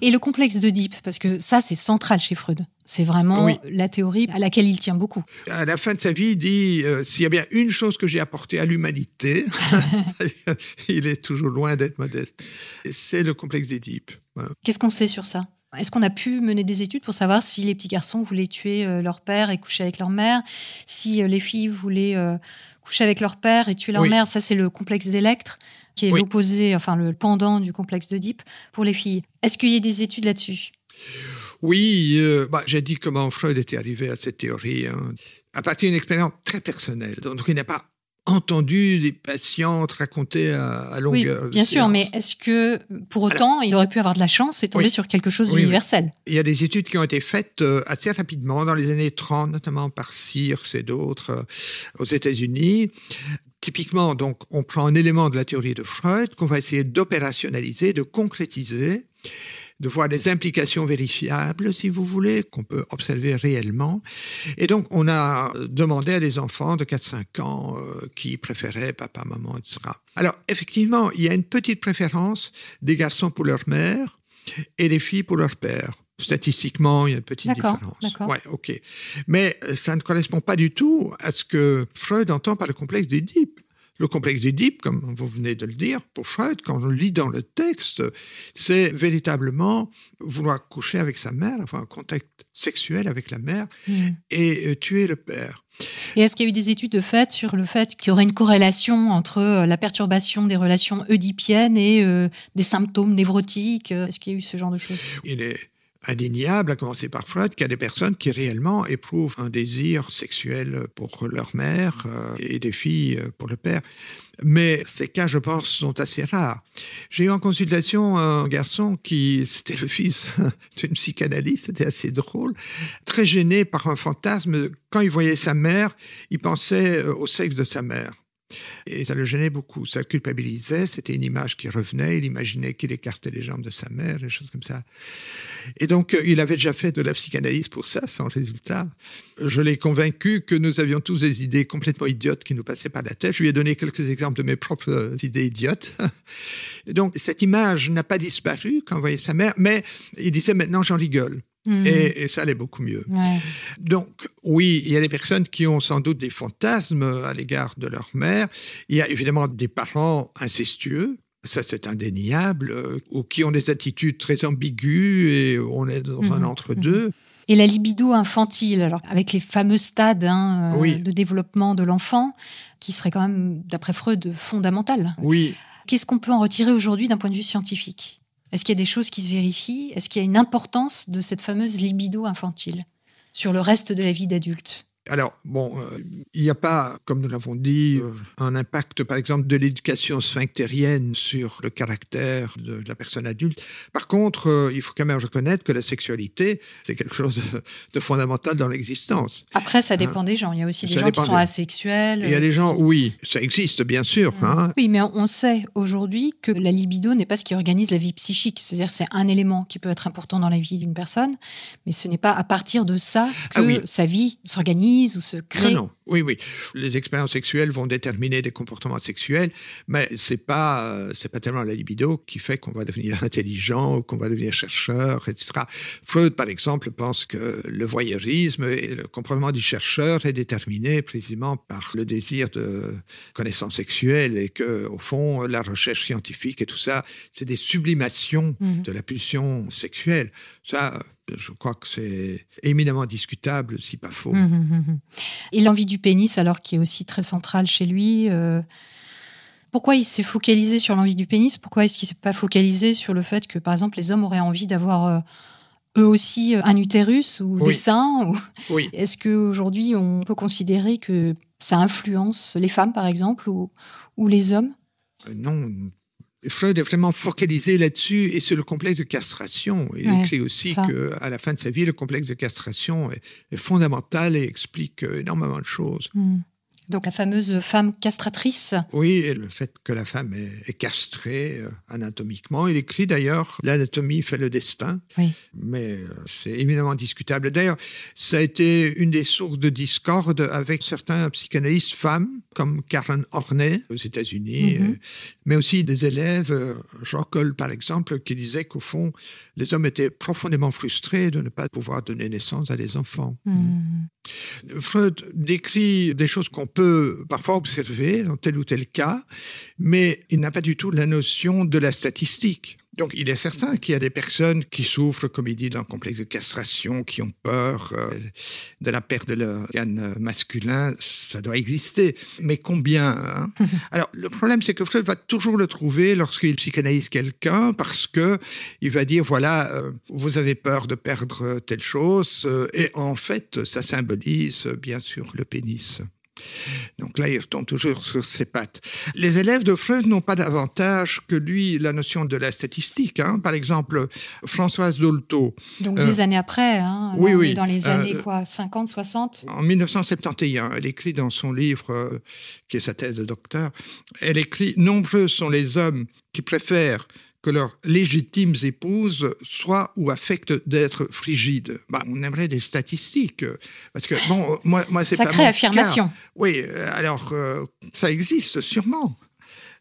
Et le complexe d'Oedipe, parce que ça, c'est central chez Freud. C'est vraiment la théorie à laquelle il tient beaucoup. À la fin de sa vie, il dit euh, s'il y a bien une chose que j'ai apportée à l'humanité, (laughs) (laughs) il est toujours loin d'être modeste. C'est le complexe d'Oedipe. Qu'est-ce qu'on sait sur ça? Est-ce qu'on a pu mener des études pour savoir si les petits garçons voulaient tuer euh, leur père et coucher avec leur mère, si euh, les filles voulaient coucher avec leur père et tuer leur mère? Ça, c'est le complexe d'Electre qui est l'opposé, enfin le pendant du complexe d'Oedipe pour les filles. Est-ce qu'il y a des études là-dessus? Oui, euh, bah, j'ai dit comment Freud était arrivé à cette théorie. Hein. À partir d'une expérience très personnelle. Donc il n'a pas entendu des patientes raconter à, longueur. Oui, bien sûr, mais est-ce que pour autant, il aurait pu avoir de la chance et tomber sur quelque chose d'universel? Il y a des études qui ont été faites euh, assez rapidement, dans les années 30, notamment par Sears et d'autres euh, aux États-Unis. Typiquement, donc, on prend un élément de la théorie de Freud qu'on va essayer d'opérationnaliser, de concrétiser de voir des implications vérifiables, si vous voulez, qu'on peut observer réellement. Et donc, on a demandé à des enfants de 4-5 ans euh, qui préféraient papa, maman, etc. Alors, effectivement, il y a une petite préférence des garçons pour leur mère et des filles pour leur père. Statistiquement, il y a une petite différence. Ouais, ok. Mais ça ne correspond pas du tout à ce que Freud entend par le complexe d'Édipe. Le complexe d'Édipe, comme vous venez de le dire, pour Freud, quand on lit dans le texte, c'est véritablement vouloir coucher avec sa mère, avoir un contact sexuel avec la mère hmm. et euh, tuer le père. Et est-ce qu'il y a eu des études de fait sur le fait qu'il y aurait une corrélation entre euh, la perturbation des relations oedipiennes et euh, des symptômes névrotiques Est-ce qu'il y a eu ce genre de choses? Il est indéniable, à commencer par Freud, qu'il y a des personnes qui réellement éprouvent un désir sexuel pour leur mère euh, et des filles euh, pour le père. Mais ces cas, je pense, sont assez rares. J'ai eu en consultation un garçon qui, c'était le fils (laughs) d'une psychanalyste, c'était assez drôle, très gêné par un fantasme. Quand il voyait sa mère, il pensait euh, au sexe de sa mère. Et ça le gênait beaucoup, ça le culpabilisait, c'était une image qui revenait, il imaginait qu'il écartait les jambes de sa mère, des choses comme ça. Et donc, euh, il avait déjà fait de la psychanalyse pour ça, sans résultat. Je l'ai convaincu que nous avions tous des idées complètement idiotes qui nous passaient par la tête. Je lui ai donné quelques exemples de mes propres idées idiotes. (laughs) Et donc, cette image n'a pas disparu quand on voyait sa mère, mais il disait maintenant j'en rigole. Hmm. Et, ça allait beaucoup mieux. Donc, oui, il y a des personnes qui ont sans doute des fantasmes à l'égard de leur mère. Il y a évidemment des parents incestueux. Ça, c'est indéniable, euh, ou qui ont des attitudes très ambiguës et on est dans un hmm. entre-deux. Hmm. Et la libido infantile, alors avec les fameux stades hein, euh, de développement de l'enfant, qui serait quand même, d'après Freud, fondamental. Oui. Qu'est-ce qu'on peut en retirer aujourd'hui d'un point de vue scientifique? Est-ce qu'il y a des choses qui se vérifient? Est-ce qu'il y a une importance de cette fameuse libido infantile sur le reste de la vie d'adulte? Alors, bon, euh, il n'y a pas, comme nous l'avons dit, euh, un impact, par exemple, de l'éducation sphinctérienne sur le caractère de, la personne adulte. Par contre, euh, il faut quand même reconnaître que la sexualité, c'est quelque chose de, fondamental dans l'existence. Après, ça dépend hein. des gens. Il y a aussi des gens qui sont asexuels. Il y a des gens, oui, ça existe, bien sûr. Mmh. Hein. Oui, mais on sait aujourd'hui que la libido n'est pas ce qui organise la vie psychique. C'est-à-dire, c'est un élément qui peut être important dans la vie d'une personne, mais ce n'est pas à partir de ça ah que sa vie s'organise ou se crée Non, non. Oui, oui. Les expériences sexuelles vont déterminer des comportements sexuels, mais c'est pas euh, c'est pas tellement la libido qui fait qu'on va devenir (laughs) intelligent ou qu'on va devenir chercheur, etc. Freud, par exemple, pense que le voyeurisme et le comportement du chercheur est déterminé précisément par le désir de connaissance sexuelle et que, au fond, la recherche scientifique et tout ça, c'est des sublimations mmh. de la pulsion sexuelle. Ça, je crois que c'est éminemment discutable, si pas faux. Hum, hum, Et l'envie du pénis, alors qui est aussi très centrale chez lui. Euh, pourquoi il s'est focalisé sur l'envie du pénis? Pourquoi est-ce qu'il s'est pas focalisé sur le fait que, par exemple, les hommes auraient envie d'avoir euh, eux aussi euh, un utérus ou des seins oui. Est-ce qu'aujourd'hui, on peut considérer que ça influence les femmes, par exemple, ou, ou les hommes? Non, Freud est vraiment focalisé là-dessus et sur le complexe de castration. Il écrit aussi qu'à la fin de sa vie, le complexe de castration est, fondamental et explique énormément de choses. Hmm. Donc la fameuse femme castratrice. Oui, et le fait que la femme est, castrée euh, anatomiquement. Il écrit d'ailleurs L'anatomie fait le destin, mais euh, c'est éminemment discutable. D'ailleurs, ça a été une des sources de discorde avec certains psychanalystes femmes, comme Karen Horney aux États-Unis, mhm. euh, mais aussi des élèves, Jean Cole par exemple, qui disaient qu'au fond, les hommes étaient profondément frustrés de ne pas pouvoir donner naissance à des enfants. Mhm. Freud décrit des choses qu'on peut parfois observer dans tel ou tel cas, mais il n'a pas du tout la notion de la statistique. Donc il est certain qu'il y a des personnes qui souffrent, comme il dit, d'un complexe de castration, qui ont peur euh, de la perte de l'organe masculin. Ça doit exister. Mais combien hein? (laughs) Alors le problème, c'est que Freud va toujours le trouver lorsqu'il psychanalyse quelqu'un, parce que il va dire, voilà, euh, vous avez peur de perdre telle chose, euh, et en fait, ça symbolise bien sûr le pénis. Donc là, il retombe toujours sur ses pattes. Les élèves de Freud n'ont pas davantage que lui la notion de la statistique. Hein. Par exemple, Françoise Dolto. Donc des années après, hein, oui, oui. dans les années quoi, 50, 60 En 1971, elle écrit dans son livre, qui est sa thèse de docteur, elle écrit Nombreux sont les hommes qui préfèrent que leurs légitimes épouses soient ou affectent d'être frigides. Bah, on aimerait des statistiques. Parce que, bon, moi, moi c'est pas. Sacrée affirmation. Oui, alors, euh, ça existe sûrement.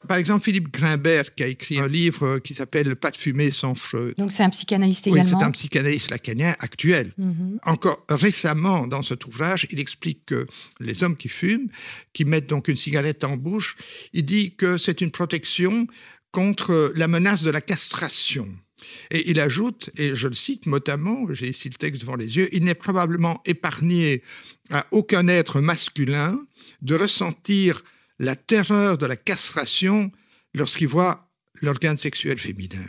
Par exemple, Philippe Grimbert, qui a écrit un livre qui s'appelle Pas de fumée sans Freud. Donc c'est un psychanalyste également. Oui, c'est un psychanalyste lacanien actuel. Mhm. Encore récemment, dans cet ouvrage, il explique que les hommes qui fument, qui mettent donc une cigarette en bouche, il dit que c'est une protection contre la menace de la castration. Et il ajoute, et je le cite notamment, j'ai ici le texte devant les yeux, il n'est probablement épargné à aucun être masculin de ressentir la terreur de la castration lorsqu'il voit l'organe sexuel féminin.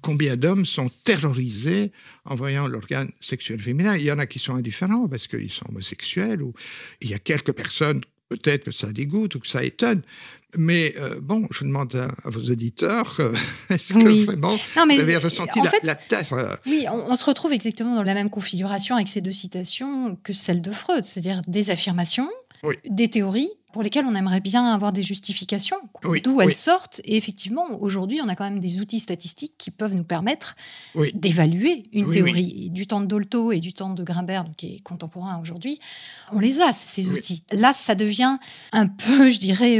combien d'hommes sont terrorisés en voyant l'organe sexuel féminin? Il y en a qui sont indifférents parce qu'ils sont homosexuels, ou il y a quelques personnes peut-être que ça dégoûte ou que ça étonne, mais euh, bon, je demande à, vos auditeurs, euh, (laughs) est-ce que vraiment vous avez ressenti la, la, terre euh, Oui, on, se retrouve exactement dans la même configuration avec ces deux citations que celle de Freud, c'est-à-dire des affirmations, des théories pour lesquelles on aimerait bien avoir des justifications, d'où elles sortent. Et effectivement, aujourd'hui, on a quand même des outils statistiques qui peuvent nous permettre d'évaluer une théorie. Du temps de Dolto et du temps de Grimbert, qui est contemporain aujourd'hui, on les a, ces outils. Là, ça devient un peu, je dirais,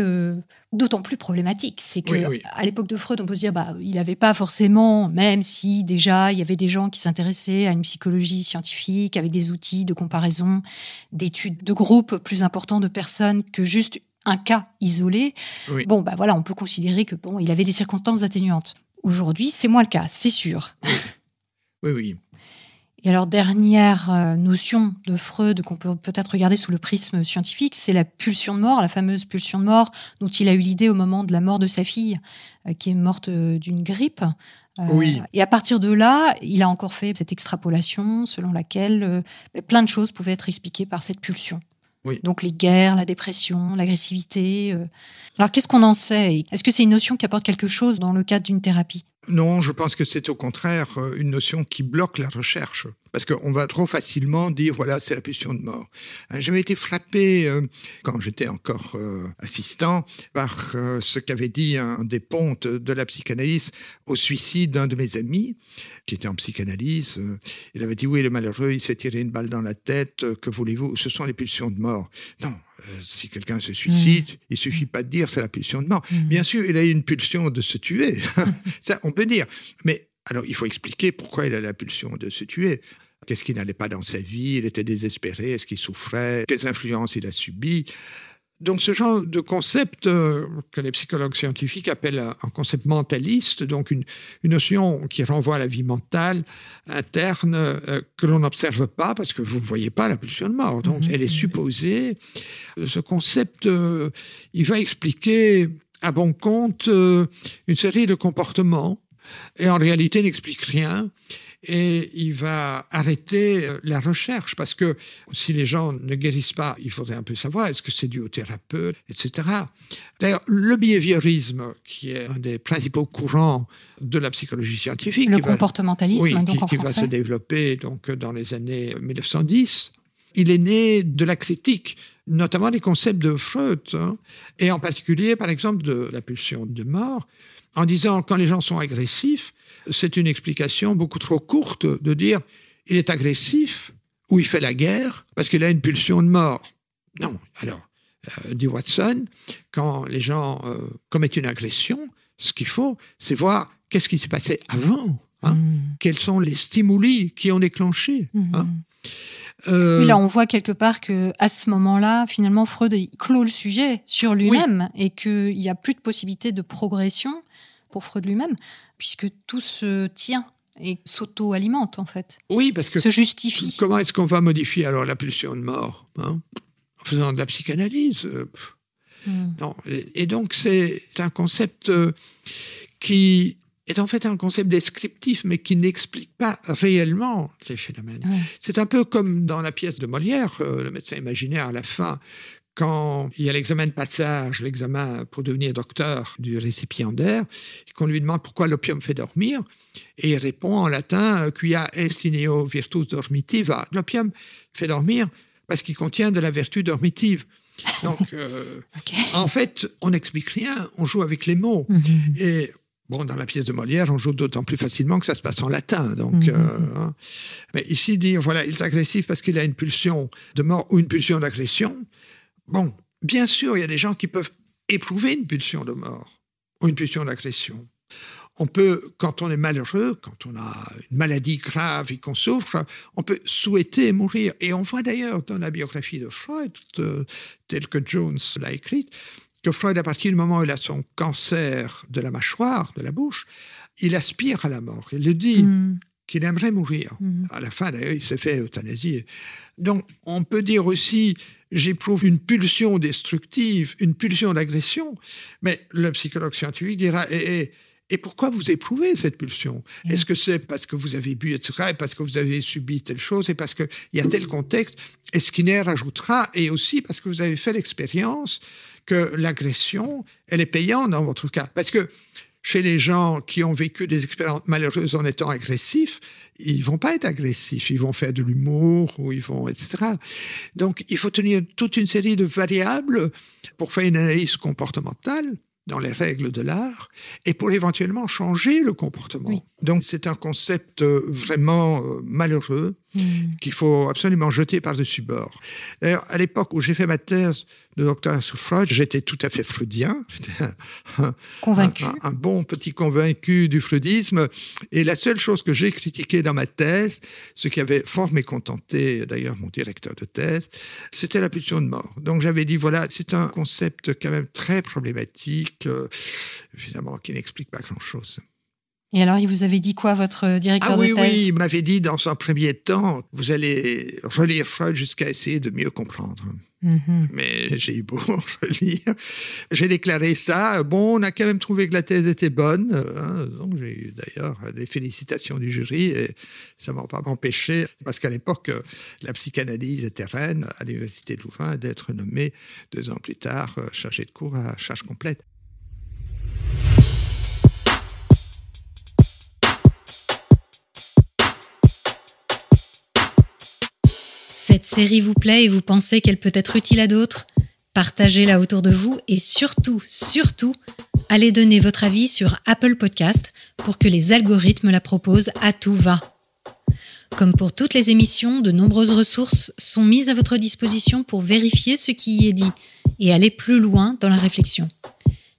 d'autant plus problématique. C'est que à l'époque de Freud, on peut se dire, bah, il n'avait pas forcément, même si déjà il y avait des gens qui s'intéressaient à une psychologie scientifique avec des outils de comparaison, d'études de groupes plus importants de personnes que juste un cas isolé. Bon, bah voilà, on peut considérer que bon, il avait des circonstances atténuantes. Aujourd'hui, c'est moins le cas, c'est sûr. Oui, oui. Et alors, dernière euh, notion de Freud qu'on peut peut-être regarder sous le prisme scientifique, c'est la pulsion de mort, la fameuse pulsion de mort dont il a eu l'idée au moment de la mort de sa fille, euh, qui est morte euh, d'une grippe. oui. Et à partir de là, il a encore fait cette extrapolation selon laquelle plein de choses pouvaient être expliquées par cette pulsion. Donc les guerres, la dépression, l'agressivité. Alors qu'est-ce qu'on en sait? Est-ce que c'est une notion qui apporte quelque chose dans le cadre d'une thérapie? Non, je pense que c'est au contraire euh, une notion qui bloque la recherche. Parce qu'on va trop facilement dire, voilà, c'est la pulsion de mort. Euh, j'avais été frappé, euh, quand j'étais encore assistant, par ce qu'avait dit un des pontes de la psychanalyse au suicide d'un de mes amis, qui était en psychanalyse. Il avait dit, oui, le malheureux, il s'est tiré une balle dans la tête, que voulez-vous Ce sont les pulsions de mort. Non, euh, si quelqu'un se suicide, il mm. il suffit pas de dire c'est la pulsion de mort. Mm. Bien sûr, il a eu une pulsion de se tuer, (laughs) ça on peut dire. Mais alors il faut expliquer pourquoi il a la pulsion de se tuer. Qu'est-ce qui n'allait pas dans sa vie? Il était désespéré Est-ce qu'il souffrait? Quelles influences il a subies? Donc ce genre de concept euh, que les psychologues scientifiques appellent un concept mentaliste, donc une, notion qui renvoie à la vie mentale interne euh, que l'on n'observe pas parce que vous ne voyez pas la pulsion de mort. Donc mhm. elle est supposée. Ce concept, euh, il va expliquer à bon compte une série de comportements et en réalité n'explique rien et il va arrêter euh, la recherche parce que si les gens ne guérissent pas, il faudrait un peu savoir est-ce que c'est dû au thérapeute, etc. D'ailleurs, le behaviorisme, qui est un des principaux courants de la psychologie scientifique, le comportementalisme, donc qui, va se développer donc dans les années 1910, il est né de la critique notamment des concepts de Freud, hein, et en particulier, par exemple, de la pulsion de mort, en disant quand les gens sont agressifs, c'est une explication beaucoup trop courte de dire il est agressif ou il fait la guerre parce qu'il a une pulsion de mort. Non. Alors, euh, dit Watson, quand les gens euh, commettent une agression, ce qu'il faut, c'est voir qu'est-ce qui s'est passé avant. Hein. Mm. Quels sont les stimuli qui ont déclenché mm. hein. euh, là, on voit quelque part que à ce moment-là, finalement, Freud clôt le sujet sur lui-même et qu'il n'y a plus de possibilité de progression pour Freud lui-même, puisque tout se tient et s'auto-alimente en fait. Oui, parce que se justifie. Comment est-ce qu'on va modifier alors la pulsion de mort hein En faisant de la psychanalyse. Euh, hmm. Non. Et, donc c'est un concept euh, qui est en fait un concept descriptif, mais qui n'explique pas réellement les phénomènes. C'est un peu comme dans la pièce de Molière, euh, le médecin imaginaire à la fin, quand il y a l'examen de passage, l'examen pour devenir docteur du récipiendaire, qu'on lui demande pourquoi l'opium fait dormir, et il répond en latin quia est ineo virtus dormitiva. L'opium fait dormir parce qu'il contient de la vertu dormitive. Donc, (laughs) euh, en fait, on n'explique rien, on joue avec les mots. Mhm. Et Bon, dans la pièce de Molière, on joue d'autant plus facilement que ça se passe en latin. Donc, mhm. euh, hein. Mais ici, dire, voilà, il est agressif parce qu'il a une pulsion de mort ou une pulsion d'agression. Bon, bien sûr, il y a des gens qui peuvent éprouver une pulsion de mort ou une pulsion d'agression. On peut, quand on est malheureux, quand on a une maladie grave et qu'on souffre, on peut souhaiter mourir. Et on voit d'ailleurs dans la biographie de Freud, euh, telle que Jones l'a écrite, que Freud, à partir du moment où il a son cancer de la mâchoire, de la bouche, il aspire à la mort. Il le dit. Mm. qu'il aimerait mourir. Mm. À la fin, d'ailleurs, il s'est fait euthanasier. Donc, on peut dire aussi, j'éprouve une pulsion destructive, une pulsion d'agression, mais le psychologue scientifique dira, et, et, pourquoi vous éprouvez cette pulsion? Mm. Est-ce que c'est parce que vous avez bu, etc., et parce que vous avez subi telle chose, et parce qu'il y a tel contexte? Et Skinner ajoutera, et aussi parce que vous avez fait l'expérience que l'agression, elle est payante dans votre cas? Parce que chez les gens qui ont vécu des expériences malheureuses en étant agressifs, ils vont pas être agressifs, ils vont faire de l'humour ou ils vont, etc. Donc, il faut tenir toute une série de variables pour faire une analyse comportementale dans les règles de l'art et pour éventuellement changer le comportement. Donc c'est un concept euh, vraiment euh, malheureux hmm. qu'il faut absolument jeter par-dessus bord. D'ailleurs, à l'époque où j'ai fait ma thèse de sur Freud, j'étais tout à fait freudien. (laughs) Un, convaincu. Un, bon petit convaincu du freudisme. Et la seule chose que j'ai critiquée dans ma thèse, ce qui avait fort mécontenté d'ailleurs mon directeur de thèse, c'était la pulsion de mort. Donc j'avais dit, voilà, c'est un concept quand même très problématique, euh, évidemment, qui n'explique pas grand-chose. Et alors, il vous avait dit quoi, votre directeur ah, de oui, thèse Oui, il m'avait dit dans un premier temps, vous allez relire Freud jusqu'à essayer de mieux comprendre. Mhm. Mais j'ai eu beau (laughs) relire. J'ai déclaré ça. Bon, on a quand même trouvé que la thèse était bonne. Hein. donc j'ai eu d'ailleurs des félicitations du jury et ça m'a pas empêché, parce qu'à l'époque, la psychanalyse était reine à l'université de Louvain d'être nommée deux ans plus tard chargé de cours à charge complète. Cette série vous plaît et vous pensez qu'elle peut être utile à d'autres Partagez-la autour de vous et surtout, surtout, allez donner votre avis sur Apple Podcast pour que les algorithmes la proposent à tout va. Comme pour toutes les émissions, de nombreuses ressources sont mises à votre disposition pour vérifier ce qui y est dit et aller plus loin dans la réflexion.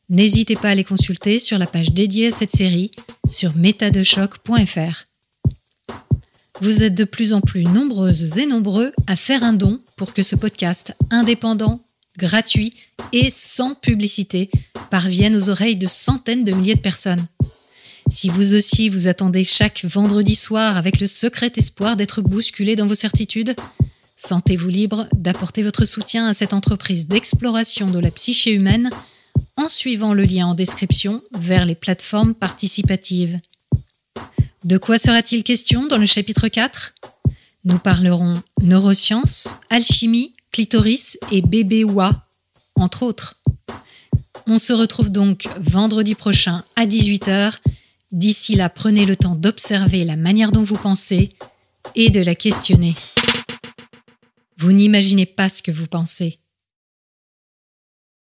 N'hésitez pas à les consulter sur la page dédiée à cette série sur métadechoc.fr. Vous êtes de plus en plus nombreuses et nombreux à faire un don pour que ce podcast indépendant, gratuit et sans publicité parvienne aux oreilles de centaines de milliers de personnes. Si vous aussi vous attendez chaque vendredi soir avec le secret espoir d'être bousculé dans vos certitudes, sentez-vous libre d'apporter votre soutien à cette entreprise d'exploration de la psyché humaine en suivant le lien en description vers les plateformes participatives. De quoi sera-t-il question dans le chapitre 4 Nous parlerons neurosciences, alchimie, clitoris et bébé oua, entre autres. On se retrouve donc vendredi prochain à 18h. D'ici là, prenez le temps d'observer la manière dont vous pensez et de la questionner. Vous n'imaginez pas ce que vous pensez.